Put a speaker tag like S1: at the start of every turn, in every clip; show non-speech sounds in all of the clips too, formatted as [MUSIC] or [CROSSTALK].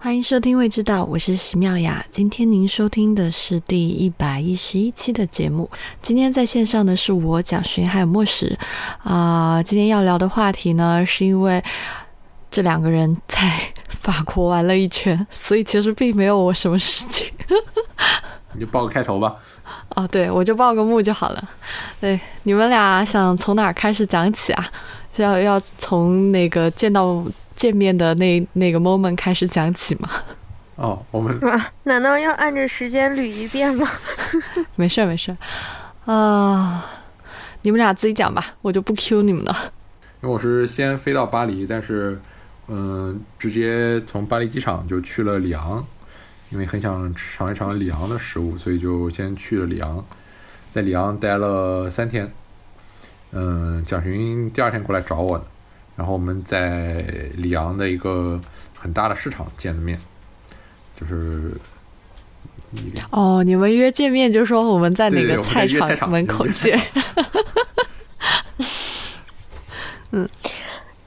S1: 欢迎收听《未知道》，我是席妙雅。今天您收听的是第一百一十一期的节目。今天在线上的是我蒋勋还有莫石啊。今天要聊的话题呢，是因为这两个人在法国玩了一圈，[LAUGHS] 所以其实并没有我什么事情。[LAUGHS]
S2: 你就报个开头吧。
S1: 哦，对，我就报个幕就好了。对，你们俩想从哪儿开始讲起啊？要要从那个见到。见面的那那个 moment 开始讲起吗？
S2: 哦，我们
S3: 啊，难道要按着时间捋一遍吗？[LAUGHS]
S1: 没事没事，啊，你们俩自己讲吧，我就不 Q 你们了。
S2: 因为我是先飞到巴黎，但是嗯，直接从巴黎机场就去了里昂，因为很想尝一尝里昂的食物，所以就先去了里昂，在里昂待了三天。嗯，蒋寻第二天过来找我的。然后我们在里昂的一个很大的市场见的面，就是
S1: 哦，你们约见面，就说我们在哪个
S2: 菜
S1: 场门口见。[LAUGHS]
S3: 嗯，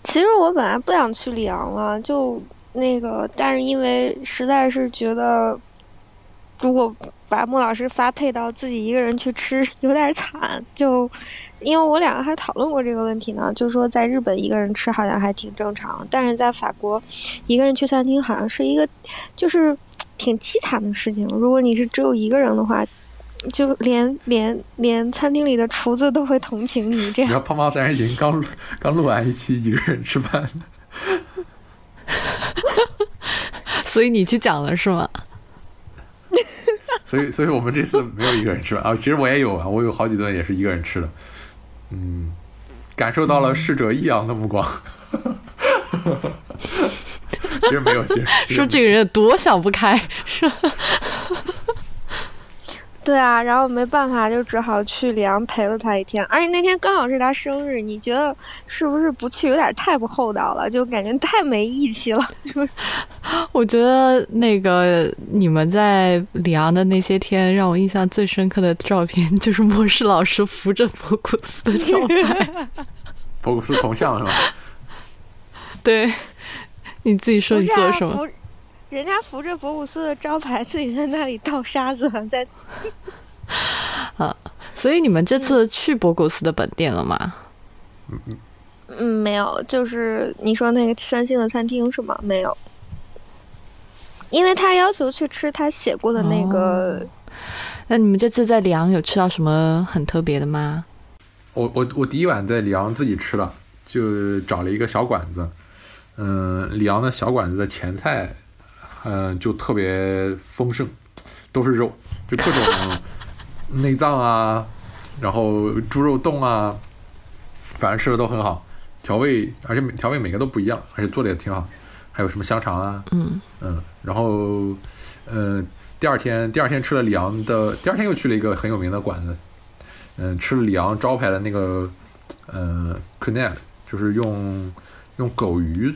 S3: 其实我本来不想去里昂了，就那个，但是因为实在是觉得，如果把穆老师发配到自己一个人去吃，有点惨，就。因为我两个还讨论过这个问题呢，就是说在日本一个人吃好像还挺正常，但是在法国一个人去餐厅好像是一个就是挺凄惨的事情。如果你是只有一个人的话，就连连连餐厅里的厨子都会同情你这样。
S2: 你看胖胖三人行刚刚录完一期一个人吃饭，[LAUGHS]
S1: 所以你去讲了是吗？[LAUGHS]
S2: 所以所以我们这次没有一个人吃饭啊，其实我也有啊，我有好几顿也是一个人吃的。嗯，感受到了逝者异样的目光。[LAUGHS] 其实没有，其实
S1: 说这个人多想不开，是吧？
S3: 对啊，然后没办法，就只好去里昂陪了他一天。而且那天刚好是他生日，你觉得是不是不去有点太不厚道了？就感觉太没义气了。[LAUGHS]
S1: 我觉得那个你们在里昂的那些天，让我印象最深刻的照片就是莫世老师扶着博古斯的照片，
S2: 博古斯铜像是吧？
S1: 对，你自己说你做什么？
S3: 人家扶着博古斯的招牌，自己在那里倒沙子，在。[LAUGHS]
S1: 啊，所以你们这次去博古斯的本店了吗？
S2: 嗯嗯
S3: 嗯，没有，就是你说那个三星的餐厅是吗？没有，因为他要求去吃他写过的那个。
S1: 那你们这次在里昂有吃到什么很特别的吗？
S2: 我我我第一晚在里昂自己吃了，就找了一个小馆子。嗯，里昂的小馆子的前菜。嗯，就特别丰盛，都是肉，就各种 [LAUGHS] 内脏啊，然后猪肉冻啊，反正吃的都很好，调味，而且调味每个都不一样，而且做的也挺好，还有什么香肠啊，嗯嗯，然后嗯，第二天第二天吃了里昂的，第二天又去了一个很有名的馆子，嗯，吃了里昂招牌的那个呃 c u n e l 就是用用狗鱼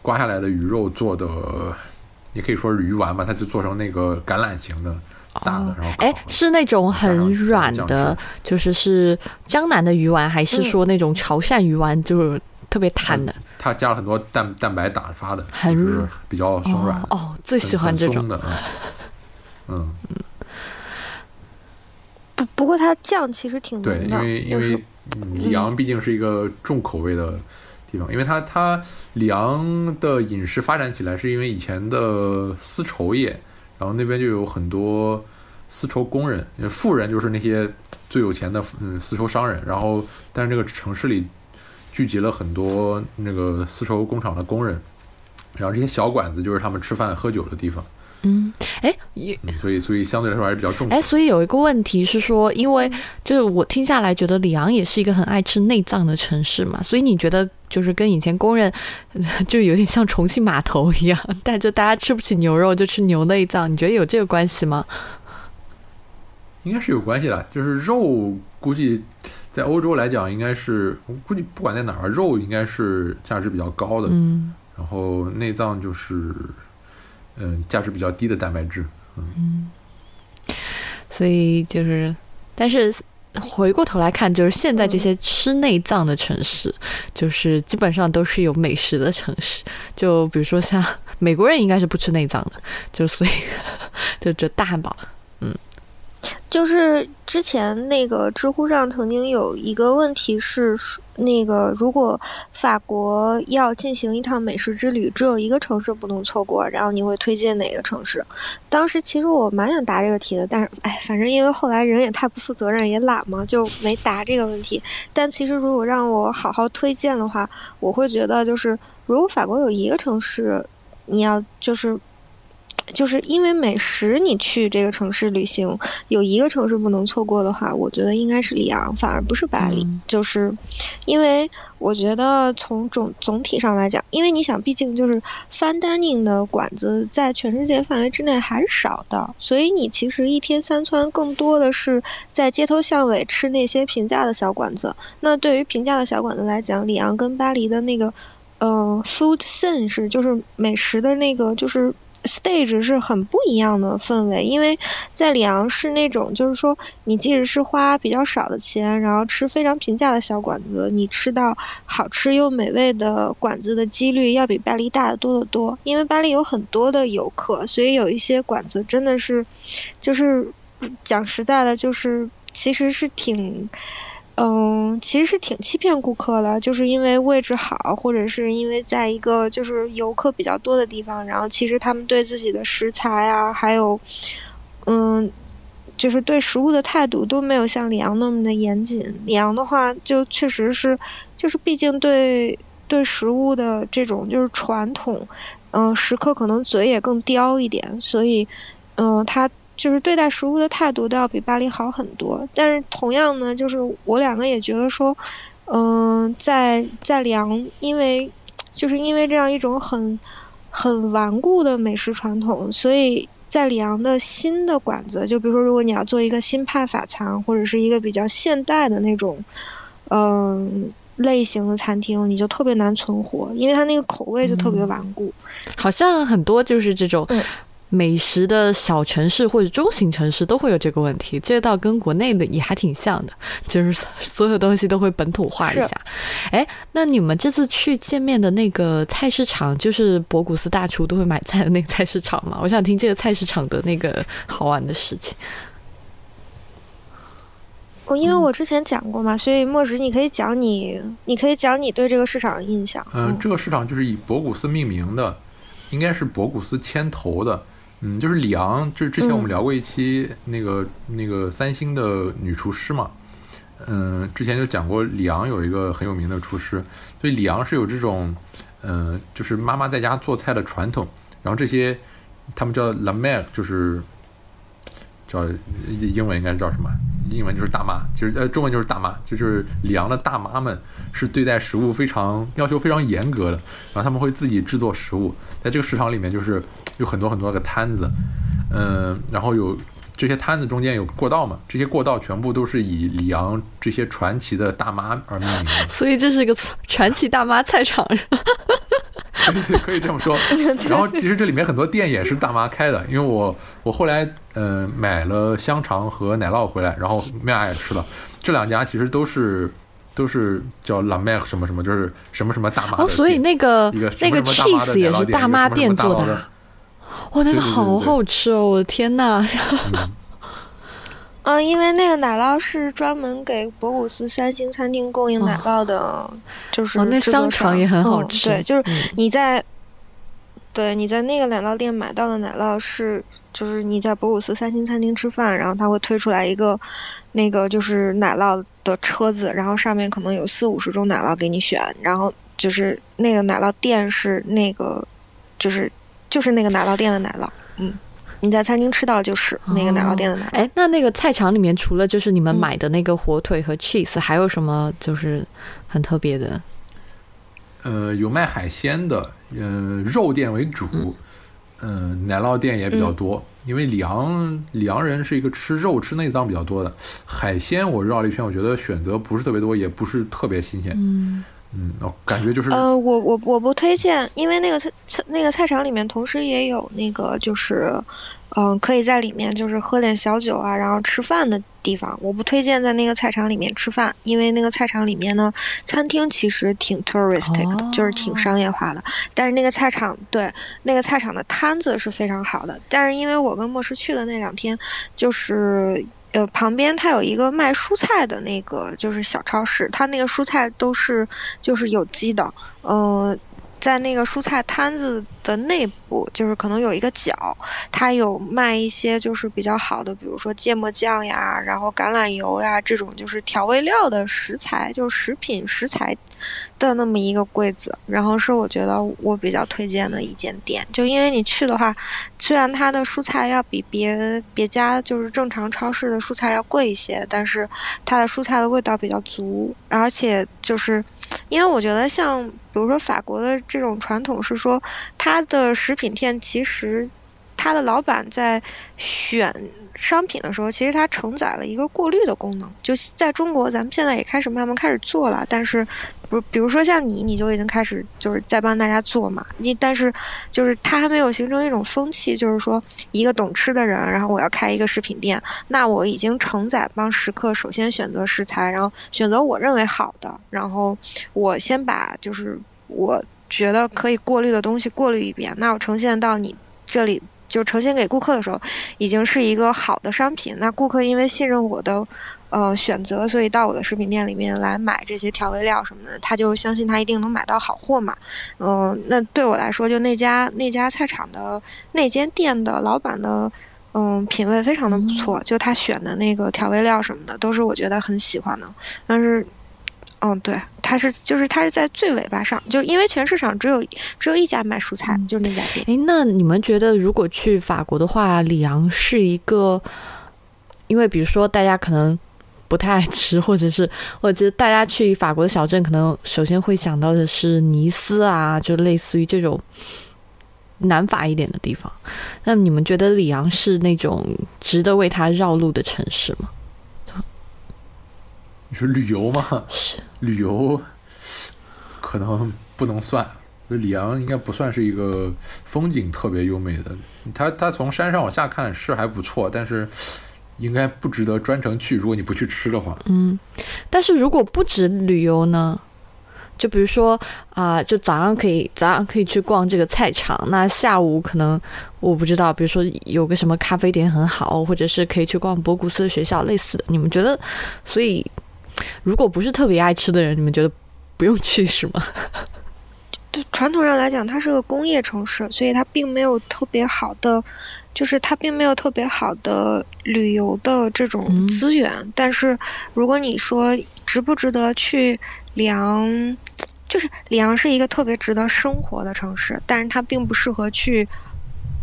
S2: 刮下来的鱼肉做的。也可以说是鱼丸吧，它就做成那个橄榄形的大的，然后
S1: 哎，是那种很软的，就是是江南的鱼丸，还是说那种潮汕鱼丸，就是特别弹的？
S2: 它加了很多蛋蛋白打发的，
S1: 很
S2: 比较松软。
S1: 哦，最喜欢这种
S2: 的。嗯 [LAUGHS] 嗯。
S3: 不不过它酱其实挺
S2: 对，因为因为里昂毕竟是一个重口味的地方，因为它它。里昂的饮食发展起来，是因为以前的丝绸业，然后那边就有很多丝绸工人，富人就是那些最有钱的嗯丝绸商人，然后但是这个城市里聚集了很多那个丝绸工厂的工人，然后这些小馆子就是他们吃饭喝酒的地方。
S1: 嗯，哎，
S2: 所以所以相对来说还是比较重。
S1: 哎，所以有一个问题是说，因为就是我听下来觉得里昂也是一个很爱吃内脏的城市嘛，所以你觉得就是跟以前工人 [LAUGHS] 就有点像重庆码头一样，[LAUGHS] 但就大家吃不起牛肉就吃牛内脏，你觉得有这个关系吗？
S2: 应该是有关系的，就是肉估计在欧洲来讲，应该是估计不管在哪儿，肉应该是价值比较高的，
S1: 嗯，
S2: 然后内脏就是。嗯，价值比较低的蛋白质，
S1: 嗯，所以就是，但是回过头来看，就是现在这些吃内脏的城市，就是基本上都是有美食的城市。就比如说像美国人应该是不吃内脏的，就所以 [LAUGHS] 就这大汉堡，嗯。
S3: 就是之前那个知乎上曾经有一个问题是，那个如果法国要进行一趟美食之旅，只有一个城市不能错过，然后你会推荐哪个城市？当时其实我蛮想答这个题的，但是哎，反正因为后来人也太不负责任，也懒嘛，就没答这个问题。但其实如果让我好好推荐的话，我会觉得就是如果法国有一个城市，你要就是。就是因为美食，你去这个城市旅行，有一个城市不能错过的话，我觉得应该是里昂，反而不是巴黎。就是，因为我觉得从总总体上来讲，因为你想，毕竟就是 fine dining 的馆子在全世界范围之内还是少的，所以你其实一天三餐更多的是在街头巷尾吃那些平价的小馆子。那对于平价的小馆子来讲，里昂跟巴黎的那个，呃，food sense 就是美食的那个就是。Stage 是很不一样的氛围，因为在里昂是那种，就是说你即使是花比较少的钱，然后吃非常平价的小馆子，你吃到好吃又美味的馆子的几率要比巴黎大得多得多。因为巴黎有很多的游客，所以有一些馆子真的是，就是讲实在的，就是其实是挺。嗯，其实是挺欺骗顾客的，就是因为位置好，或者是因为在一个就是游客比较多的地方，然后其实他们对自己的食材啊，还有，嗯，就是对食物的态度都没有像里昂那么的严谨。里昂的话，就确实是，就是毕竟对对食物的这种就是传统，嗯，食客可能嘴也更刁一点，所以，嗯，他。就是对待食物的态度都要比巴黎好很多，但是同样呢，就是我两个也觉得说，嗯，在在里昂，因为就是因为这样一种很很顽固的美食传统，所以在里昂的新的馆子，就比如说如果你要做一个新派法餐或者是一个比较现代的那种嗯类型的餐厅，你就特别难存活，因为它那个口味就特别顽固。
S1: 好像很多就是这种。美食的小城市或者中型城市都会有这个问题，这倒跟国内的也还挺像的，[LAUGHS] 就是所有东西都会本土化一下。哎，那你们这次去见面的那个菜市场，就是博古斯大厨都会买菜的那个菜市场吗？我想听这个菜市场的那个好玩的事情。
S3: 我因为我之前讲过嘛，所以莫石你可以讲你，你可以讲你对这个市场的印象。
S2: 嗯，这个市场就是以博古斯命名的，应该是博古斯牵头的。嗯，就是里昂，就是之前我们聊过一期那个那个三星的女厨师嘛，嗯，之前就讲过里昂有一个很有名的厨师，所以里昂是有这种，嗯，就是妈妈在家做菜的传统，然后这些他们叫 la mère，就是叫英文应该叫什么？英文就是大妈，其实呃中文就是大妈，就是里昂的大妈们是对待食物非常要求非常严格的，然后他们会自己制作食物，在这个市场里面就是有很多很多个摊子，嗯，然后有这些摊子中间有过道嘛，这些过道全部都是以里昂这些传奇的大妈而命名的，[LAUGHS]
S1: 所以这是一个 [LAUGHS] 传奇大妈菜场。
S2: 对，可以这么说。[LAUGHS] 然后其实这里面很多店也是大妈开的，因为我我后来嗯买了香肠和奶酪回来，然后麦雅也吃了。这两家其实都是都是叫 La Mer 什么什么，就是什么什么大妈。
S1: 哦，所以那个那个 cheese 也是大妈店做的。哇，那个好好吃哦！我的天呐！
S3: 嗯，因为那个奶酪是专门给博古斯三星餐厅供应奶酪的，就是
S1: 那香肠也很好吃。
S3: 对，就是你在，对，你在那个奶酪店买到的奶酪是，就是你在博古斯三星餐厅吃饭，然后他会推出来一个那个就是奶酪的车子，然后上面可能有四五十种奶酪给你选，然后就是那个奶酪店是那个，就是就是那个奶酪店的奶酪，嗯。你在餐厅吃到就是那个奶酪店的奶酪。
S1: 哎，那那个菜场里面除了就是你们买的那个火腿和 cheese，还有什么就是很特别的？
S2: 呃，有卖海鲜的，嗯，肉店为主，嗯，奶酪店也比较多。因为里昂里昂人是一个吃肉吃内脏比较多的，海鲜我绕了一圈，我觉得选择不是特别多，也不是特别新鲜。
S1: 嗯
S2: 嗯，哦，感觉就是
S3: 呃，我我我不推荐，因为那个菜菜那个菜场里面同时也有那个就是，嗯、可以在里面就是喝点小酒啊，然后吃饭的地方。我不推荐在那个菜场里面吃饭，因为那个菜场里面呢，餐厅其实挺 touristic 的，就是挺商业化的。但是那个菜场对那个菜场的摊子是非常好的，但是因为我跟莫师去的那两天，就是呃旁边它有一个卖蔬菜的那个就是小超市，它那个蔬菜都是就是有机的，嗯、在那个蔬菜摊子的内部，就是可能有一个角，它有卖一些就是比较好的，比如说芥末酱呀，然后橄榄油呀这种就是调味料的食材，就是食品食材的那么一个柜子，然后是我觉得我比较推荐的一间店，就因为你去的话，虽然它的蔬菜要比别别家就是正常超市的蔬菜要贵一些，但是它的蔬菜的味道比较足，而且就是因为我觉得像比如说法国的这种传统是说，它的食品店其实它的老板在选商品的时候，其实它承载了一个过滤的功能。就在中国，咱们现在也开始慢慢开始做了，但是不，比如说像你，你就已经开始就是在帮大家做嘛。你但是就是它还没有形成一种风气，就是说一个懂吃的人，然后我要开一个食品店，那我已经承载帮食客首先选择食材，然后选择我认为好的，然后我先把就是我觉得可以过滤的东西过滤一遍，那我呈现到你这里。就呈现给顾客的时候，已经是一个好的商品。那顾客因为信任我的呃选择，所以到我的食品店里面来买这些调味料什么的，他就相信他一定能买到好货嘛。嗯、那对我来说，就那家那家菜场的那间店的老板的嗯品味非常的不错，就他选的那个调味料什么的，都是我觉得很喜欢的。但是。嗯，对，它是就是它是在最尾巴上，就因为全市场只有只有一家卖蔬菜，就是那家店。
S1: 哎，那你们觉得如果去法国的话，里昂是一个，因为比如说大家可能不太爱吃，或者是我觉得大家去法国的小镇，可能首先会想到的是尼斯啊，就类似于这种南法一点的地方。那你们觉得里昂是那种值得为它绕路的城市吗？
S2: 你说旅游吗？
S1: 是，
S2: 旅游可能不能算，所以里昂应该不算是一个风景特别优美的。它它从山上往下看是还不错，但是应该不值得专程去。如果你不去吃的话，
S1: 嗯，但是如果不止旅游呢？就比如说啊、就早上可以早上可以去逛这个菜场，那下午可能我不知道，比如说有个什么咖啡店很好，或者是可以去逛博古斯的学校，类似的。你们觉得？所以如果不是特别爱吃的人，你们觉得不用去是吗？[LAUGHS]
S3: 对传统上来讲，它是个工业城市，所以它并没有特别好的，就是它并没有特别好的旅游的这种
S1: 嗯
S3: 资源。但是如果你说值不值得去里昂，就是里昂是一个特别值得生活的城市，但是它并不适合去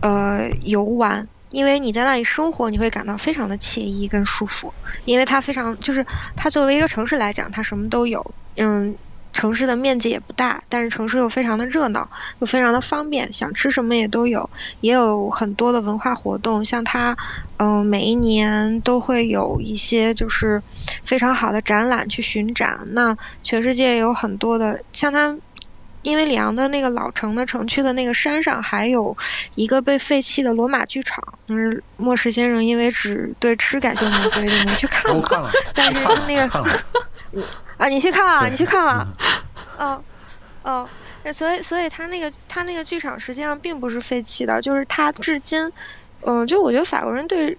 S3: 呃游玩。因为你在那里生活，你会感到非常的惬意跟舒服，因为它非常就是它作为一个城市来讲，它什么都有，嗯，城市的面积也不大，但是城市又非常的热闹，又非常的方便，想吃什么也都有，也有很多的文化活动，像它，嗯、每一年都会有一些就是非常好的展览去巡展。那全世界有很多的，像它。因为里昂的那个老城的城区的那个山上还有一个被废弃的罗马剧场，就是莫石先生因为只对吃感兴趣，所以就没去看
S2: 了，[LAUGHS]
S3: 但是那个，[LAUGHS] 啊，你去看了，你去看了。
S2: 嗯
S3: 哦，哦，所以所以他那个他那个剧场实际上并不是废弃的，就是他至今，嗯、就我觉得法国人对，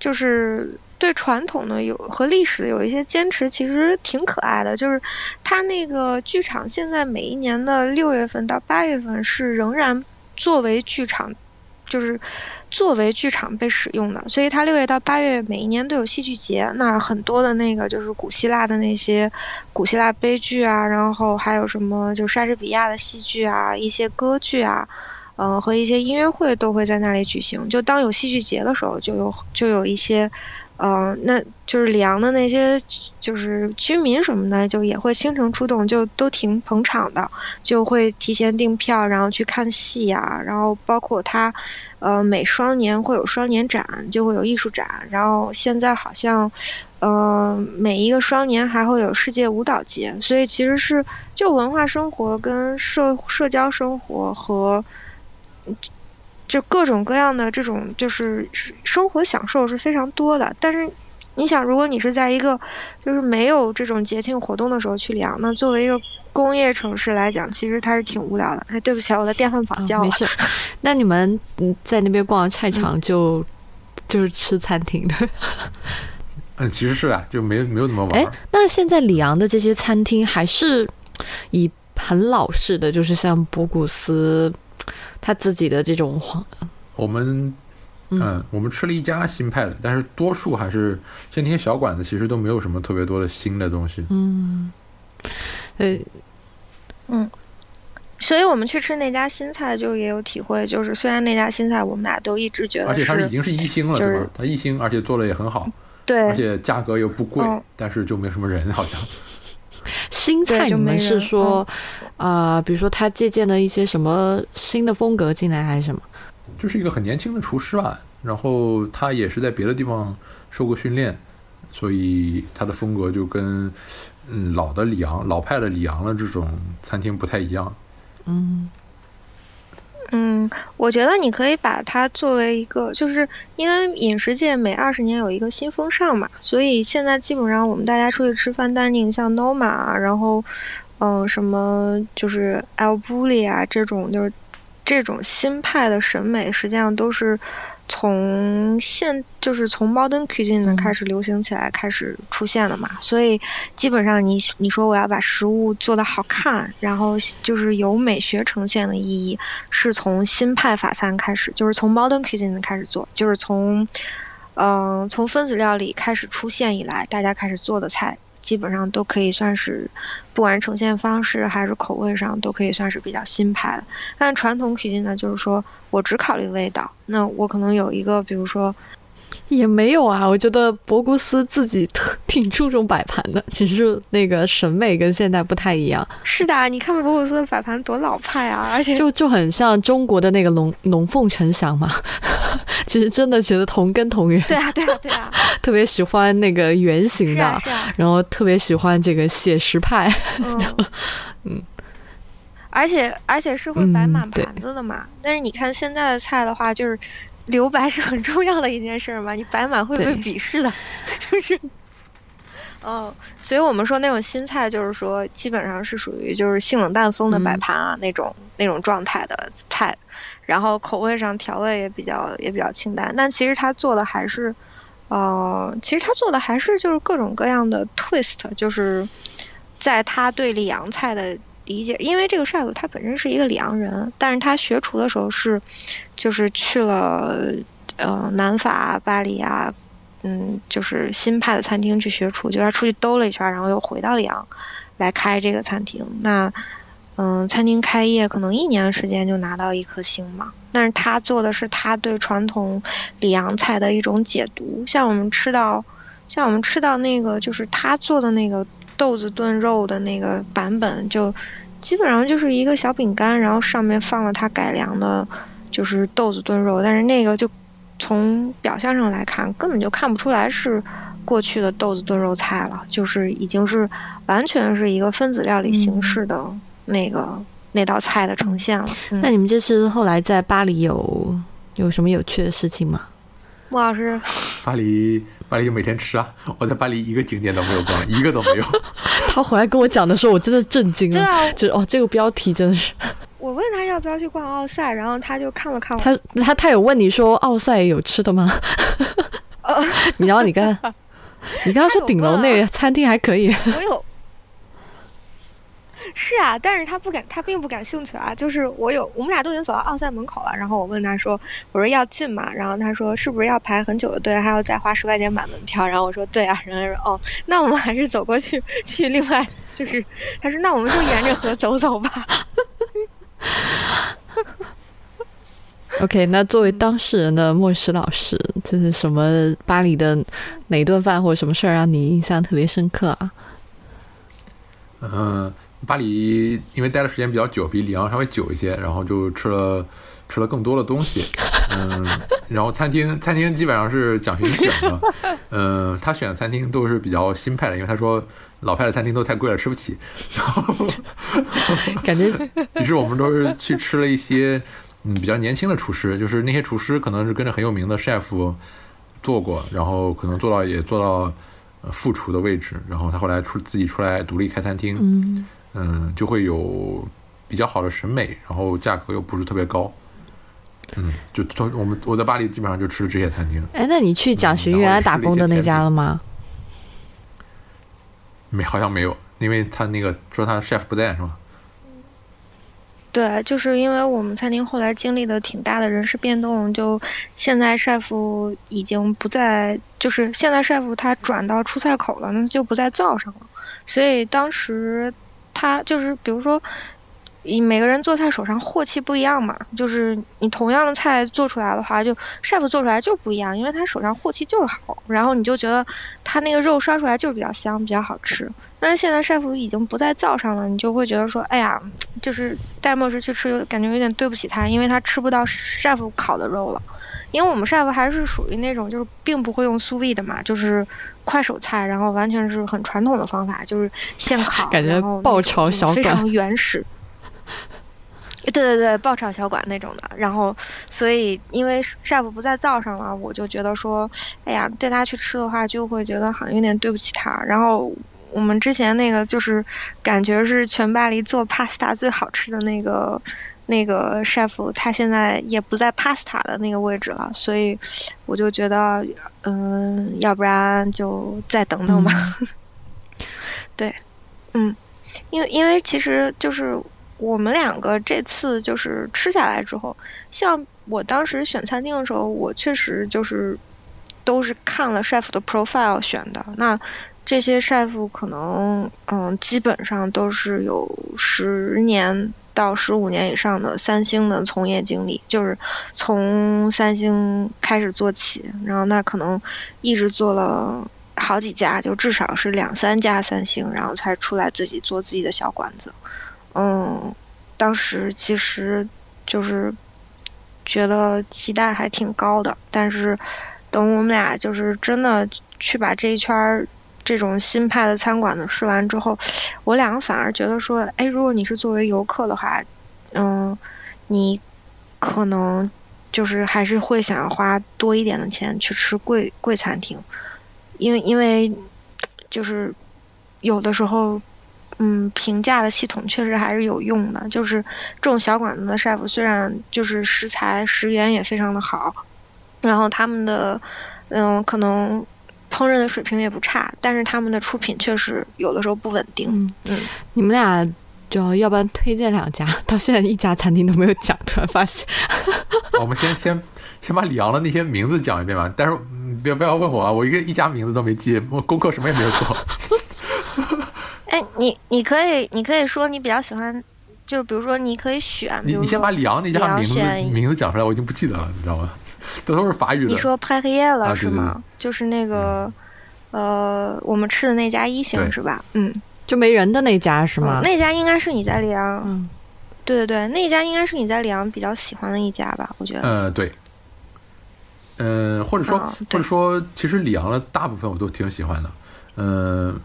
S3: 就是对传统的有和历史有一些坚持，其实挺可爱的。就是他那个剧场现在每一年的六月份到八月份是仍然作为剧场。就是作为剧场被使用的，所以它六月到八月每一年都有戏剧节。那很多的那个就是古希腊的那些古希腊悲剧啊，然后还有什么就莎士比亚的戏剧啊，一些歌剧啊，嗯、和一些音乐会都会在那里举行。就当有戏剧节的时候，就有就有一些呃，那就是里昂的那些就是居民什么的，就也会倾城出动，就都挺捧场的，就会提前订票，然后去看戏呀，然后包括他，呃，每双年会有双年展，就会有艺术展，然后现在好像，呃，每一个双年还会有世界舞蹈节，所以其实是就文化生活跟社社交生活和。就各种各样的这种就是生活享受是非常多的，但是你想，如果你是在一个就是没有这种节庆活动的时候去里昂，那作为一个工业城市来讲，其实它是挺无聊的。哎，对不起，我的电饭煲叫了。
S1: 没事。那你们在那边逛菜场就就是吃餐厅的？
S2: 嗯，其实是啊，就没没有怎么玩。
S1: 哎，那现在里昂的这些餐厅还是以很老式的，就是像博古斯。他自己的这种，
S2: 我们嗯，我们吃了一家新派的，但是多数还是像那些小馆子，其实都没有什么特别多的新的东西。
S1: 嗯，对，
S3: 嗯，所以我们去吃那家新菜，就也有体会，就是虽然那家新菜我们俩都一直觉得，
S2: 而且
S3: 它是
S2: 已经是一星了，对吧？它一星，而且做的也很好，
S3: 对，
S2: 而且价格又不贵，但是就没什么人，好像。[LAUGHS]
S1: 新菜你们是说，呃，比如说他借鉴了一些什么新的风格进来，还是什么？
S2: 就是一个很年轻的厨师吧，然后他也是在别的地方受过训练，所以他的风格就跟嗯老的里昂、老派的里昂的这种餐厅不太一样。
S1: 嗯。
S3: 嗯，我觉得你可以把它作为一个，就是因为饮食界每二十年有一个新风尚嘛，所以现在基本上我们大家出去吃饭，单宁像 Noma，然后嗯什么就是 El Bulli 啊这种，就是这种新派的审美，实际上都是。从现就是从 modern cuisine 开始流行起来，开始出现的嘛，所以基本上你你说我要把食物做的好看，然后就是有美学呈现的意义，是从新派法餐开始，就是从 modern cuisine 开始做，就是从嗯从分子料理开始出现以来，大家开始做的菜。基本上都可以算是，不管呈现方式还是口味上，都可以算是比较新派的。但传统曲境呢，就是说我只考虑味道，那我可能有一个，比如说。
S1: 也没有啊，我觉得博古斯自己特 [LAUGHS] 挺注重摆盘的，其实那个审美跟现在不太一样。
S3: 是的，你看博古斯的摆盘多老派啊，而且
S1: 就就很像中国的那个龙龙凤呈祥嘛。[LAUGHS] 其实真的觉得同根同源。
S3: 对啊，对啊，对啊。[LAUGHS]
S1: 特别喜欢那个圆形的，然后特别喜欢这个写实派。嗯。
S3: 而且而且是会摆满盘子的嘛，但是你看现在的菜的话，就是。留白是很重要的一件事嘛，你摆满会被鄙视的，就是，嗯，所以我们说那种新菜，就是说基本上是属于就是性冷淡风的摆盘啊那种那种状态的菜，然后口味上调味也比较也比较清淡，但其实他做的还是，呃，其实他做的还是就是各种各样的 twist，就是在他对里昂菜的。理解，因为这个帅哥他本身是一个里昂人，但是他学厨的时候是，就是去了呃南法巴黎啊，嗯，就是新派的餐厅去学厨，就他出去兜了一圈，然后又回到里昂来开这个餐厅。那嗯，餐厅开业可能一年时间就拿到一颗星嘛，但是他做的是他对传统里昂菜的一种解读，像我们吃到像我们吃到那个就是他做的那个。豆子炖肉的那个版本，就基本上就是一个小饼干，然后上面放了它改良的，就是豆子炖肉。但是那个就从表象上来看，根本就看不出来是过去的豆子炖肉菜了，就是已经是完全是一个分子料理形式的那个那道菜的呈现了。
S1: 那你们这次后来在巴黎有有什么有趣的事情吗？
S3: 穆老师，
S2: 巴黎。巴黎就每天吃啊！[LAUGHS] 我在巴黎一个景点都没有逛，[LAUGHS] 一个都没有。[LAUGHS]
S1: 他回来跟我讲的时候，我真的震惊了。啊，就哦，这个标题真的是。
S3: 我问他要不要去逛奥赛，然后他就看了看我。
S1: 他他他有问你说奥赛有吃的吗？你然后你跟，你跟他说顶楼那个餐厅还可以。
S3: 我有。[LAUGHS] 是啊，但是他不感，他并不感兴趣啊。就是我有，我们俩都已经走到奥赛门口了，然后我问他说：“我说要进吗？”然后他说：“是不是要排很久的队，还要再花十块钱买门票？”然后我说：“对啊。”然后他说：“哦，那我们还是走过去，去另外就是。”他说：“那我们就沿着河走走吧。”
S1: OK，那作为当事人的莫石老师，这是什么巴黎的哪顿饭或者什么事儿让你印象特别深刻啊？
S2: 嗯，巴黎因为待的时间比较久，比里昂稍微久一些，然后就吃了吃了更多的东西。[LAUGHS] 嗯，然后餐厅餐厅基本上是蒋勋选的，[LAUGHS] 嗯，他选的餐厅都是比较新派的，因为他说老派的餐厅都太贵了，吃不起。[LAUGHS] 然后
S1: 感觉，
S2: 于是我们都是去吃了一些嗯比较年轻的厨师，就是那些厨师可能是跟着很有名的 chef 做过，然后可能做到也做到呃副厨的位置，然后他后来出自己出来独立开餐厅，
S1: 嗯
S2: 嗯，就会有比较好的审美，然后价格又不是特别高。嗯，就从我们我在巴黎基本上就吃了这些餐厅，
S1: 哎，那你去蒋勋
S2: 嗯然后
S1: 原来打工的那家了吗？
S2: 没好像没有，因为他那个说他 chef 不在是吧？
S3: 对，就是因为我们餐厅后来经历的挺大的人事变动，就现在 chef 已经不在，就是现在 chef 他转到出菜口了，那就不在灶上了。所以当时他就是比如说，你每个人做菜手上火气不一样嘛，就是你同样的菜做出来的话，就 chef 做出来就不一样，因为他手上火气就是好，然后你就觉得他那个肉烧出来就是比较香，比较好吃。但是现在 chef 已经不在灶上了，你就会觉得说，哎呀，就是戴墨汁去吃，感觉有点对不起他，因为他吃不到 chef 烤的肉了。因为我们 chef 还是属于那种就是并不会用苏 v 的嘛，就是快手菜，然后完全是很传统的方法，就是现烤，
S1: 感觉
S3: 然后
S1: 爆炒小馆
S3: 非常原始。对对对，爆炒小馆那种的，然后所以因为 chef 不在灶上了，我就觉得说，哎呀，带他去吃的话，就会觉得好像有点对不起他。然后我们之前那个就是感觉是全巴黎做 pasta 最好吃的那个那个 chef，他现在也不在 pasta 的那个位置了，所以我就觉得，嗯，要不然就再等等吧。[LAUGHS] 对，嗯，因为因为其实就是我们两个这次就是吃下来之后，像我当时选餐厅的时候，我确实就是都是看了 chef 的 profile 选的。那这些 chef 可能嗯，基本上都是有十年到十五年以上的三星的从业经历，就是从三星开始做起，然后那可能一直做了。好几家，就至少是两三家三星，然后才出来自己做自己的小馆子。嗯，当时其实就是觉得期待还挺高的，但是等我们俩就是真的去把这一圈儿这种新派的餐馆子试完之后，我两个反而觉得说，哎，如果你是作为游客的话，嗯，你可能就是还是会想要花多一点的钱去吃贵贵餐厅。因为因为就是有的时候，嗯，评价的系统确实还是有用的。就是这种小馆子的 chef 虽然就是食材食源也非常的好，然后他们的嗯可能烹饪的水平也不差，但是他们的出品确实有的时候不稳定。
S1: 嗯
S3: 嗯，
S1: 你们俩就要不然推荐两家，[LAUGHS] 到现在一家餐厅都没有讲，突然发现。
S2: 我们先先先把里昂的那些名字讲一遍吧，但是。不要不要问我啊！我一个一家名字都没记，我功课什么也没有做。[LAUGHS]
S3: 哎，你你可以你可以说你比较喜欢，就比如说你可以选。
S2: 你你先把里昂那家名字名字讲出来，我已经不记得了，你知道吗？这 [LAUGHS] 都是法语的。
S3: 你说拍黑夜了、
S2: 啊、
S3: 是吗？就是那个、嗯、呃，我们吃的那家一星是吧？嗯，
S1: 就没人的那家是吗？
S3: 嗯、那家应该是你在里昂。
S1: 嗯，
S3: 对对对，那家应该是你在里昂比较喜欢的一家吧？我觉得。
S2: 呃，对。嗯，或者说，
S3: 哦、
S2: 或者说，其实里昂的大部分我都挺喜欢的，嗯，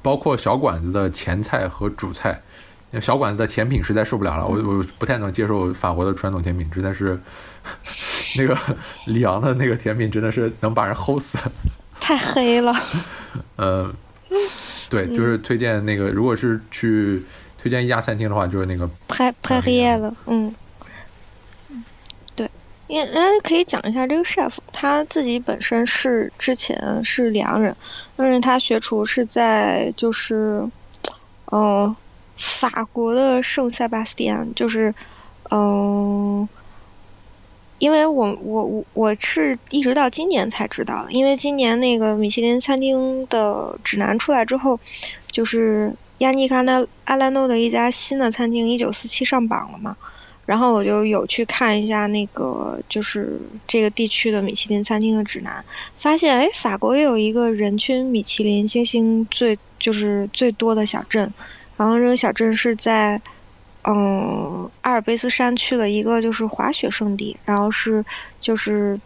S2: 包括小馆子的前菜和主菜。小馆子的甜品实在受不了了，我我不太能接受法国的传统甜品，实在是 [LAUGHS] 那个里昂的那个甜品真的是能把人齁死，
S3: 太黑了。[LAUGHS]
S2: 嗯，对，就是推荐那个，如果是去推荐一家餐厅的话，就是那个
S3: 拍拍黑夜了，嗯。因为可以讲一下这个 chef，他自己本身是之前是良人，但是他学厨是在就是，嗯、呃，法国的圣塞巴斯蒂安，就是，嗯、呃，因为我我我我是一直到今年才知道的，因为今年那个米其林餐厅的指南出来之后，就是亚尼卡纳阿兰诺的一家新的餐厅一九四七上榜了嘛。然后我就有去看一下那个就是这个地区的米其林餐厅的指南，发现哎，法国也有一个人均米其林星星最就是最多的小镇，然后这个小镇是在嗯阿尔卑斯山去了一个就是滑雪胜地，然后是就是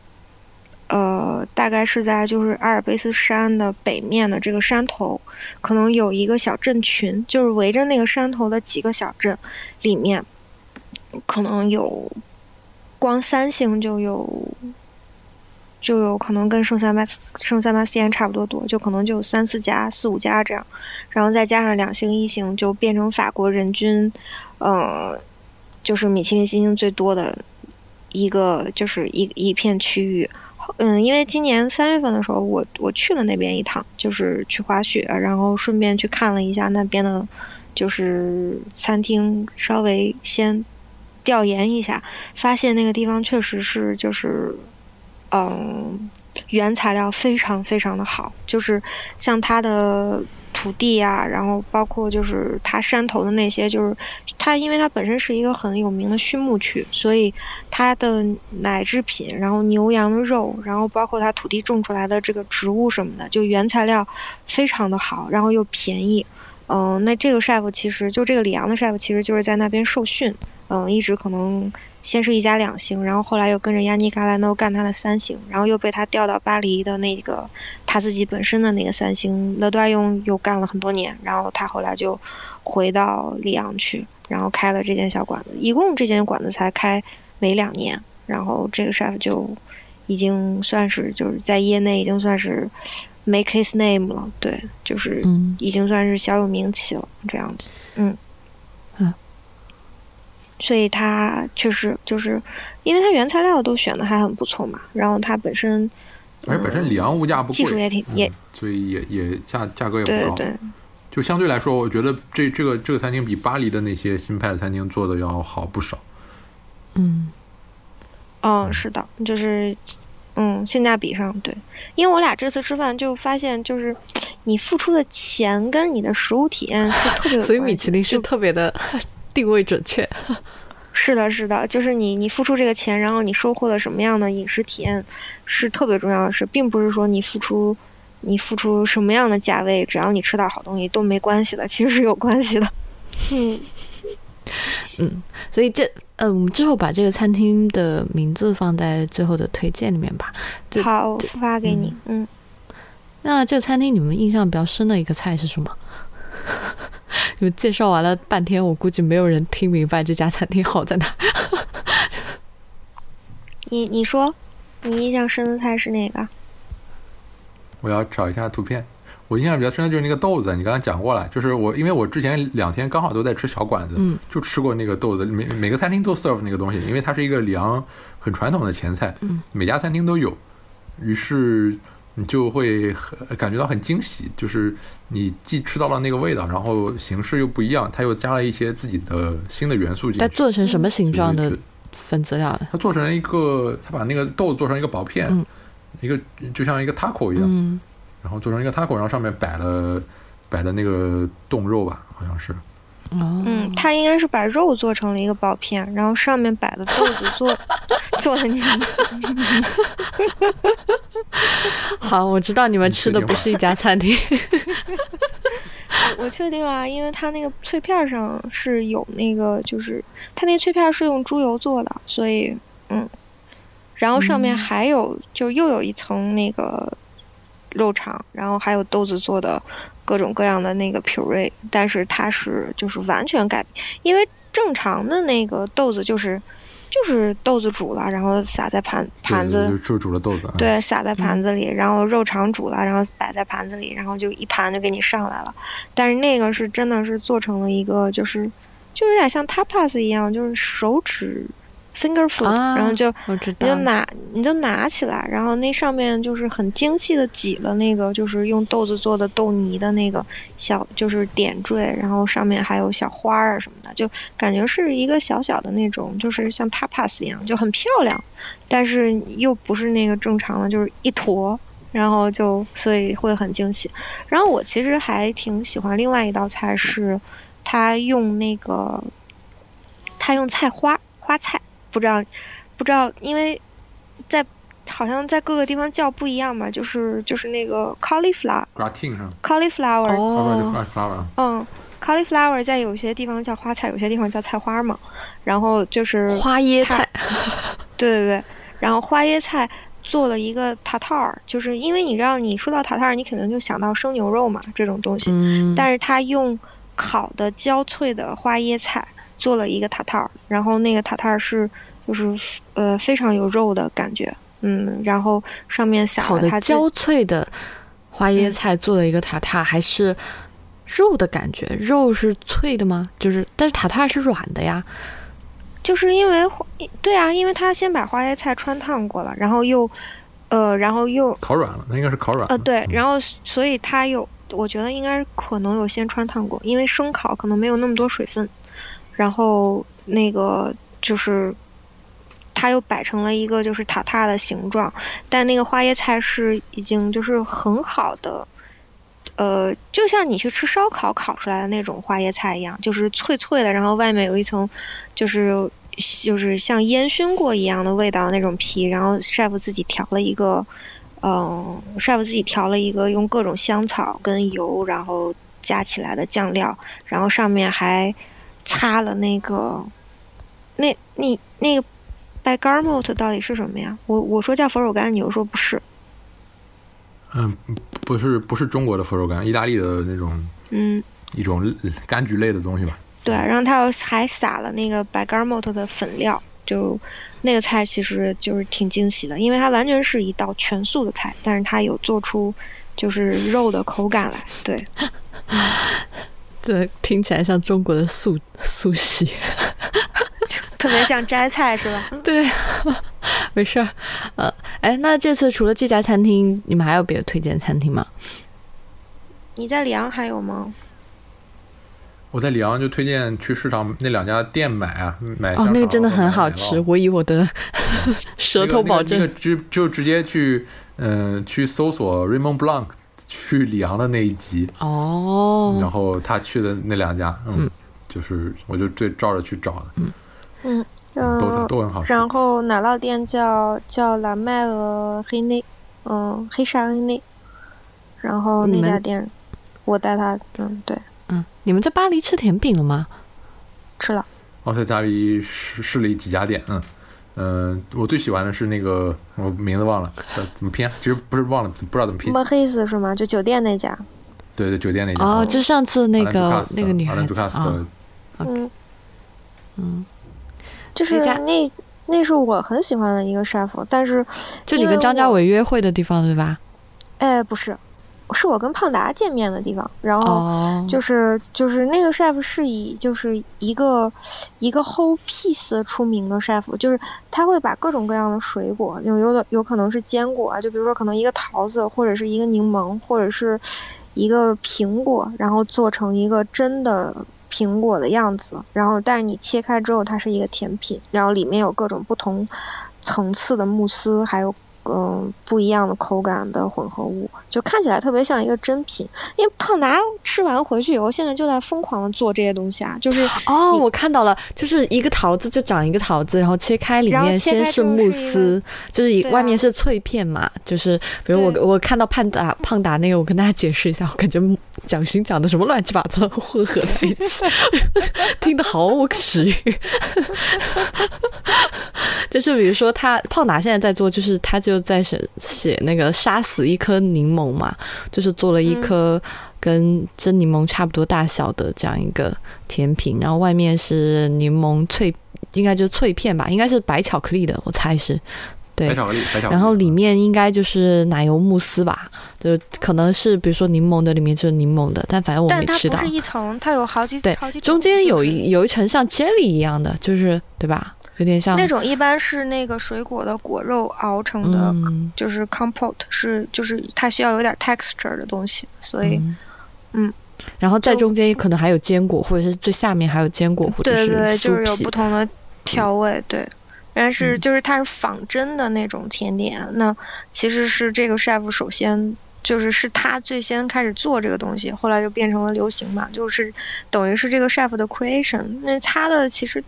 S3: 呃大概是在就是阿尔卑斯山的北面的这个山头，可能有一个小镇群，就是围着那个山头的几个小镇里面。可能有光三星就有就有可能跟圣塞巴圣塞巴斯蒂安差不多多，就可能就三四家四五家这样，然后再加上两星一星，就变成法国人均嗯就是米其林星星最多的一个就是一一片区域。嗯，因为今年三月份的时候，我我去了那边一趟，就是去滑雪，然后顺便去看了一下那边的，就是餐厅，稍微先。调研一下，发现那个地方确实是就是，嗯，原材料非常非常的好，就是像它的土地啊，然后包括就是它山头的那些，就是它因为它本身是一个很有名的畜牧区，所以它的奶制品，然后牛羊的肉，然后包括它土地种出来的这个植物什么的，就原材料非常的好，然后又便宜。嗯，那这个 chef 其实就这个里昂的 chef 其实就是在那边受训，嗯，一直可能先是一家两星，然后后来又跟着亚尼卡兰诺干他的三星，然后又被他调到巴黎的那个他自己本身的那个三星勒多用又干了很多年，然后他后来就回到里昂去，然后开了这间小馆子，一共这间馆子才开没两年，然后这个 chef 就已经算是就是在业内已经算是。make his name 了，对，就是已经算是小有名气了，这样子，嗯，
S1: 嗯，
S3: 所以它确实就是，因为它原材料都选的还很不错嘛，然后它本身，
S2: 而且本身里昂物价不贵，
S3: 技术也挺也，
S2: 所以也也价价格也
S3: 不高，对对，
S2: 就相对来说，我觉得这这个这个餐厅比巴黎的那些新派的餐厅做的要好不少，
S1: 嗯，
S3: 嗯，是的，就是。嗯，性价比上对，因为我俩这次吃饭就发现，就是你付出的钱跟你的食物体验是特别，[LAUGHS]
S1: 所以米其林是特别的定位准确。[LAUGHS]
S3: 是的，是的，就是你你付出这个钱，然后你收获了什么样的饮食体验是特别重要的事，并不是说你付出你付出什么样的价位，只要你吃到好东西都没关系的，其实是有关系的。[LAUGHS] 嗯。
S1: 嗯，所以这呃，我们之后把这个餐厅的名字放在最后的推荐里面吧。
S3: 好，我发给你。嗯，
S1: 那这个餐厅你们印象比较深的一个菜是什么？[LAUGHS] [LAUGHS] 你们介绍完了半天，我估计没有人听明白这家餐厅好在哪。[LAUGHS]
S3: 你你说，你印象深的菜是哪个？
S2: 我要找一下图片。我印象比较深的就是那个豆子，你刚刚讲过了，就是我因为我之前两天刚好都在吃小馆子，
S1: 嗯，
S2: 就吃过那个豆子，每每个餐厅都 serve 那个东西，因为它是一个里昂很传统的前菜，
S1: 嗯，
S2: 每家餐厅都有，于是你就会感觉到很惊喜，就是你既吃到了那个味道，然后形式又不一样，它又加了一些自己的新的元素进去。它
S1: 做成什么形状的粉资料？
S2: 它做成一个，它把那个豆做成一个薄片，一个就像一个 taco 一样。然后做成一个 taco，然后上面摆了摆了那个冻肉吧，好像是。
S1: 哦。
S3: 嗯，他应该是把肉做成了一个薄片，然后上面摆的豆子做 [LAUGHS] 做的泥。[LAUGHS]
S1: 好，我知道你们吃的不是一家餐厅。[LAUGHS]
S3: 我确定啊，因为它那个脆片上是有那个，就是它那脆片是用猪油做的，所以嗯，然后上面还有就又有一层那个。肉肠，然后还有豆子做的各种各样的那个 puree，但是它是就是完全改，因为正常的那个豆子就是就是豆子煮了，然后撒在盘盘子，
S2: 就煮了豆子，
S3: 对，撒在盘子里，然后肉肠煮了，然后摆在盘子里，然后就一盘就给你上来了。但是那个是真的是做成了一个就是就有点像 tapas 一样，就是手指。Finger food，然后就你就拿你就拿起来，然后那上面就是很精细的挤了那个就是用豆子做的豆泥的那个小就是点缀，然后上面还有小花儿啊什么的，就感觉是一个小小的那种就是像 tapas 一样，就很漂亮，但是又不是那个正常的，就是一坨，然后就所以会很惊喜。然后我其实还挺喜欢另外一道菜是，他用那个他用菜花。花菜，不知道不知道，因为在好像在各个地方叫不一样嘛，就是就是那个 cauliflower
S2: gratin 上
S3: ，cauliflower，、
S1: 哦，
S2: 啊，flower，
S3: 嗯，cauliflower 在有些地方叫花菜，有些地方叫菜花嘛。然后就是
S1: 花椰菜，
S3: 对对对，然后花椰菜做了一个塔塔尔，就是因为你知道，你说到塔塔尔，你可能就想到生牛肉嘛这种东西，
S1: 嗯，
S3: 但是他用烤的焦脆的花椰菜做了一个塔塔，然后那个塔塔是就是呃非常有肉的感觉，嗯，然后上面撒了它
S1: 焦脆的花椰菜做了一个塔塔，还是肉的感觉，肉是脆的吗？就是，但是塔塔是软的呀。
S3: 就是因为对啊，因为他先把花椰菜穿烫过了，然后又呃然后又
S2: 烤软了，那应该是烤软了。
S3: 呃对，
S2: 嗯
S3: 然后所以它有，我觉得应该可能有先穿烫过，因为生烤可能没有那么多水分，然后那个就是它又摆成了一个就是塔塔的形状，但那个花椰菜是已经就是很好的。呃，就像你去吃烧烤烤出来的那种花椰菜一样，就是脆脆的，然后外面有一层，就是就是像烟熏过一样的味道那种皮，然后 chef 自己调了一个，嗯，chef 自己调了一个用各种香草跟油，然后加起来的酱料，然后上面还擦了那个，那你那个 bergamot 到底是什么呀？我我说叫佛手柑，你又说不是，
S2: 嗯，不是不是中国的佛手柑，意大利的那种
S3: 嗯。
S2: 一种柑橘类的东西吧。
S3: 对，然后他又还撒了那个 bergamot 的粉料，就那个菜其实就是挺惊喜的，因为它完全是一道全素的菜，但是它有做出就是肉的口感来。对，[LAUGHS]
S1: 对，听起来像中国的素素食。[LAUGHS]
S3: 特别像摘菜是吧？[LAUGHS]
S1: 对，[LAUGHS] 没事儿。呃，哎，那这次除了这家餐厅，你们还有别的推荐餐厅吗？
S3: 你在里昂还有吗？
S2: 我在里昂就推荐去市场那两家店买啊，买，
S1: 哦那个真的很好吃，我以我的舌头保证
S2: 那个那个直就直接去嗯、呃去搜索 Raymond Blanc 去里昂的那一集哦，然
S1: 哦。
S2: 后他去的那两家，嗯，
S1: 嗯
S2: 就是我就最照着去找的，
S3: 嗯
S2: 嗯都都很好吃。
S3: 然后奶酪店叫叫蓝麦尔黑内，嗯，黑沙黑内。然后那家店，我带他，嗯，对，
S1: 嗯，你们在巴黎吃甜品了吗？
S3: 吃了。
S2: 我在巴黎试试了几家店，嗯嗯、呃我最喜欢的是那个我名字忘了，呃，怎么拼啊？其实不是忘了，不知道怎么拼。
S3: 莫黑斯是吗？就酒店那家。
S2: 对对，酒店那家。
S1: 哦，就上次那个那个女孩啊
S2: 的，
S3: 嗯
S1: 嗯，
S3: 就是
S1: 那家
S3: 那那是我很喜欢的一个 chef，但是
S1: 就你跟张家伟约会的地方对吧？
S3: 哎不是，是我跟胖达见面的地方，然后
S1: 哦，
S3: 就是就是那个 chef 是以就是一个一个 whole piece 出名的 chef，就是他会把各种各样的水果，有有的有可能是坚果啊，就比如说可能一个桃子或者是一个柠檬或者是一个苹果，然后做成一个真的苹果的样子，然后但是你切开之后它是一个甜品，然后里面有各种不同层次的慕斯，还有。嗯，不一样的口感的混合物，就看起来特别像一个真品。因为胖达吃完回去以后，现在就在疯狂的做这些东西啊，就是
S1: 哦，我看到了，就是一个桃子就长一个桃子，然后切开里面先
S3: 是慕
S1: 斯，就是外面是脆片嘛，就是比如我我看到胖达胖达那个，我跟大家解释一下，我感觉蒋勋讲的什么乱七八糟混合在一起，[LAUGHS] 听得毫无食欲。[LAUGHS] 就是比如说他胖达现在在做，就是他就在写写那个杀死一颗柠檬嘛，就是做了一颗跟真柠檬差不多大小的这样一个甜品，然后外面是柠檬脆，应该就是脆片吧，应该是白巧克力的，我猜是。对，
S2: 白巧克力，白巧克力。
S1: 然后里面应该就是奶油慕斯吧，就可能是比如说柠檬的里面就是柠檬的，但反正我没吃到
S3: 但它不是。一层，它有好几
S1: 对
S3: 好几
S1: 中间有一有一层像 jelly 一样的，就是对吧？有点像
S3: 那种一般是那个水果的果肉熬成的，
S1: 嗯。
S3: 就是 compote，是就是它需要有点 texture 的东西，所以、
S1: 嗯。
S3: 嗯。
S1: 然后在中间可能还有坚果，或者是最下面还有坚果，或者
S3: 对对对，就是有不同的调味，对。但是
S1: 嗯。
S3: 就是它是仿真的那种甜点，那其实是这个 chef 首先就是是他最先开始做这个东西，后来就变成了流行嘛，就是等于是这个 chef 的 creation。那他的其实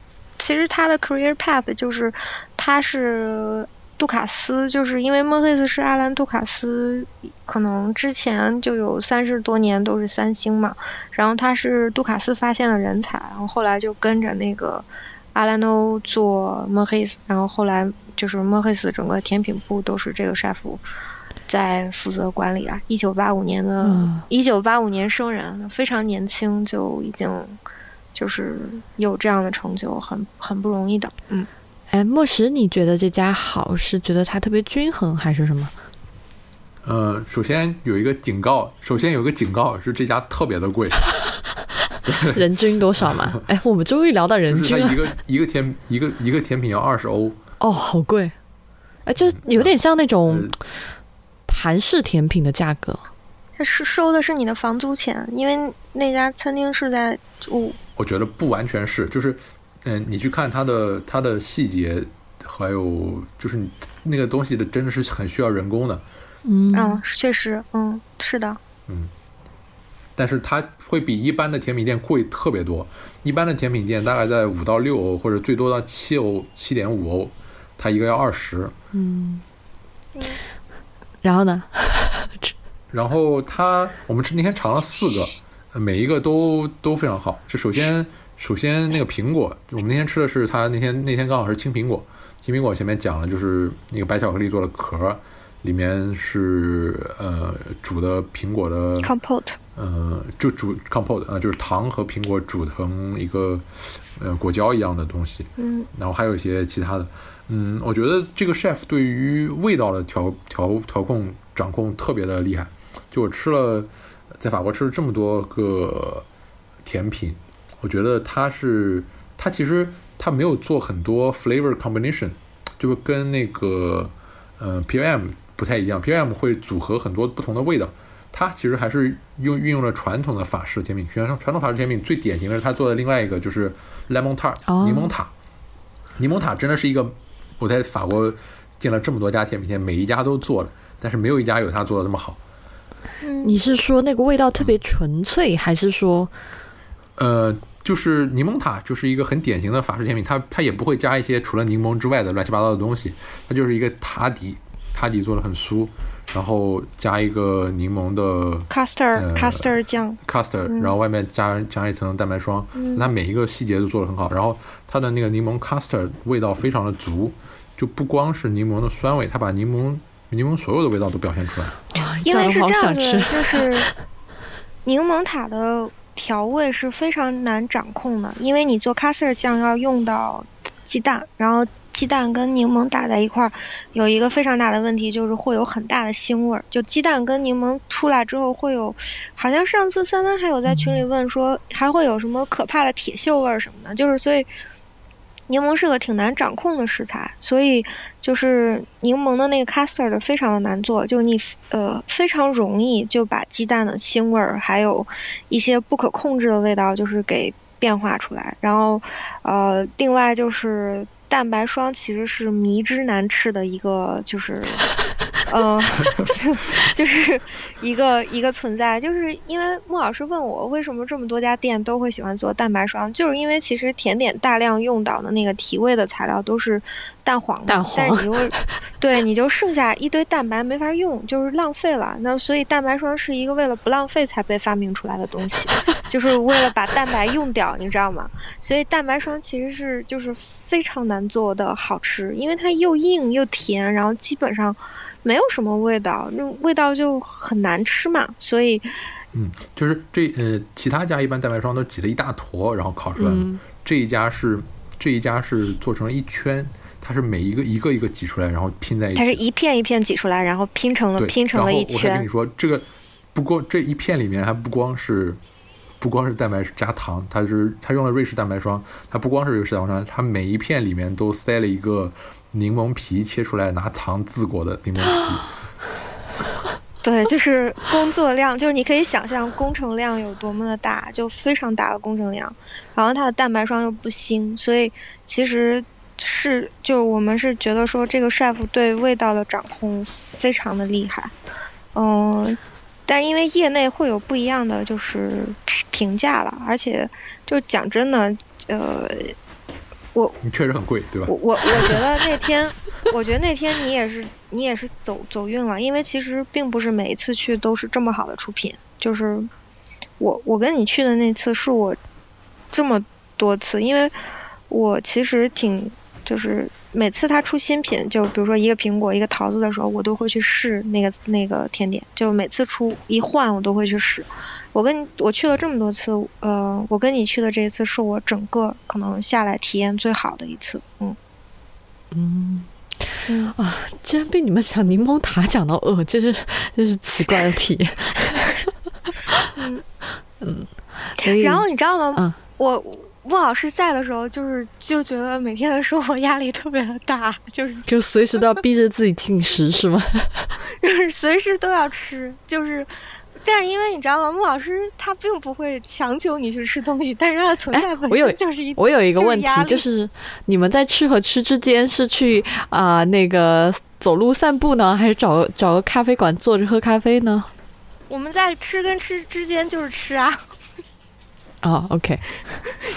S3: 其实他的 career path 就是他是杜卡斯，就是因为莫菲斯是阿兰杜卡斯，可能之前就有三十多年都是三星嘛，然后他是杜卡斯发现的人才，然后后来就跟着那个阿兰欧做莫黑斯，然后后来就是莫黑斯整个甜品部都是这个 chef 在负责管理啊。一九八五年的，一九八五年生人，非常年轻就已经。就是有这样的成就，很很不容易的。嗯，
S1: 哎，莫石，你觉得这家好是觉得它特别均衡，还是什么？
S2: 呃，首先有一个警告，首先有一个警告是这家特别的贵。[LAUGHS]
S1: 人均多少嘛？[LAUGHS] 哎，我们终于聊到人均
S2: 了。一个一个甜一个一个甜品要二十欧。
S1: 哦，好贵。哎，就有点像那种韩式甜品的价格。
S3: 它是收的是你的房租钱，因为那家餐厅是在住。
S2: 我觉得不完全是，就是，嗯，你去看它的它的细节，还有就是那个东西的真的是很需要人工的。
S3: 嗯，确实，嗯，是的。
S2: 嗯，但是它会比一般的甜品店贵特别多。一般的甜品店大概在五到六欧，或者最多到七欧、七点五欧，它一个要二十。
S1: 嗯。然后呢？[LAUGHS]
S2: 然后它，我们那天尝了四个。每一个都都非常好。就首先，首先那个苹果，我们那天吃的是它那天那天刚好是青苹果。青苹果前面讲了，就是那个白巧克力做的壳，里面是呃煮的苹果的
S3: compote，
S2: 呃就煮 compote，呃就是糖和苹果煮成一个呃果胶一样的东西。
S3: 嗯。
S2: 然后还有一些其他的，嗯，我觉得这个 chef 对于味道的调调调控掌控特别的厉害。就我吃了。在法国吃了这么多个甜品，我觉得它是它其实它没有做很多 flavor combination，就是跟那个呃 P M 不太一样。P M 会组合很多不同的味道，它其实还是用运用了传统的法式甜品。传统传统法式甜品最典型的是他做的另外一个就是 lemon tart 柠檬塔。柠檬塔真的是一个我在法国进了这么多家甜品店，每一家都做了，但是没有一家有他做的那么好。
S1: 你是说那个味道特别纯粹，还是说，
S2: 呃，就是柠檬塔就是一个很典型的法式甜品，它它也不会加一些除了柠檬之外的乱七八糟的东西，它就是一个塔底，塔底做的很酥，然后加一个柠檬的
S3: custard custard 酱。
S2: Custard，然后外面加加一层蛋白霜，它每一个细节都做的很好，然后它的那个柠檬 custard 味道非常的足，就不光是柠檬的酸味，它把柠檬。柠檬所有的味道都表现出来，
S3: 因为是这样子，就是 [LAUGHS] 柠檬塔的调味是非常难掌控的，因为你做卡斯尔酱要用到鸡蛋，然后鸡蛋跟柠檬打在一块儿，有一个非常大的问题就是会有很大的腥味儿，就鸡蛋跟柠檬出来之后会有，好像上次三三还有在群里问说还会有什么可怕的铁锈味儿什么的，就是所以。柠檬是个挺难掌控的食材，所以就是柠檬的那个 custard 非常的难做，就你呃非常容易就把鸡蛋的腥味儿，还有一些不可控制的味道，就是给变化出来。然后呃，另外就是蛋白霜其实是迷之难吃的一个，就是。嗯，就 [LAUGHS] 就是一个一个存在，就是因为穆老师问我为什么这么多家店都会喜欢做蛋白霜，就是因为其实甜点大量用到的那个提味的材料都是蛋黄，
S1: 蛋
S3: 黄，但是你又 [LAUGHS] 对，你就剩下一堆蛋白没法用，就是浪费了。那所以蛋白霜是一个为了不浪费才被发明出来的东西，就是为了把蛋白用掉，你知道吗？所以蛋白霜其实是就是非常难做的好吃，因为它又硬又甜，然后基本上。没有什么味道，那味道就很难吃嘛，所以，
S2: 嗯，就是这呃，其他家一般蛋白霜都挤了一大坨，然后烤出来的，这一家是这一家是做成了一圈，它是每一个一个一个挤出来，然后拼在一起，
S3: 它是一片一片挤出来，然后拼成了拼成了一圈。
S2: 我跟你说，这个不光这一片里面还不光是不光是蛋白加糖，它是它用了瑞士蛋白霜，它不光是瑞士蛋白霜，它每一片里面都塞了一个。柠檬皮切出来拿糖渍过的柠檬皮，
S3: 对，就是工作量，就是你可以想象工程量有多么的大，就非常大的工程量。然后它的蛋白霜又不腥，所以其实是就我们是觉得说这个 chef 对味道的掌控非常的厉害。嗯，但是因为业内会有不一样的就是评价了，而且就讲真的，呃。我
S2: 你确实很贵，对吧？
S3: 我我我觉得那天，[LAUGHS] 我觉得那天你也是你也是走走运了，因为其实并不是每一次去都是这么好的出品。就是我我跟你去的那次是我这么多次，因为我其实挺就是每次他出新品，就比如说一个苹果一个桃子的时候，我都会去试那个那个甜点。就每次出一换，我都会去试。我跟你我去了这么多次，呃，我跟你去的这一次是我整个可能下来体验最好的一次，嗯
S1: 嗯
S3: 嗯
S1: 啊，竟然被你们讲柠檬塔讲到饿，这是这是奇怪的体验。[LAUGHS]
S3: 嗯 [LAUGHS] 然后你知道吗？
S1: 嗯
S3: 我穆老师在的时候，就是就觉得每天的生活压力特别的大，就是
S1: 就随时都要逼着自己进食是吗？[LAUGHS]
S3: 就是随时都要吃，就是。但是因为你知道吗，穆老师他并不会强求你去吃东西，但是他的存在本身就是一
S1: 我有一个问题
S3: 就是
S1: 你们在吃和吃之间是去啊、那个走路散步呢，还是找找个咖啡馆坐着喝咖啡呢？
S3: 我们在吃跟吃之间就是吃啊，
S1: 啊、[LAUGHS] o k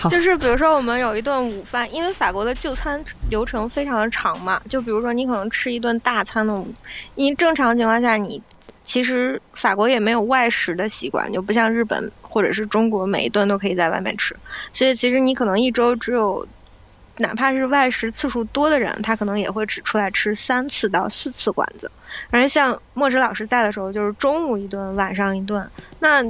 S3: 就是比如说我们有一顿午饭，因为法国的就餐流程非常的长嘛，就比如说你可能吃一顿大餐的午，因为正常情况下你其实法国也没有外食的习惯，就不像日本或者是中国每一顿都可以在外面吃，所以其实你可能一周只有。哪怕是外食次数多的人，他可能也会只出来吃三次到四次馆子。而像莫石老师在的时候，就是中午一顿，晚上一顿。那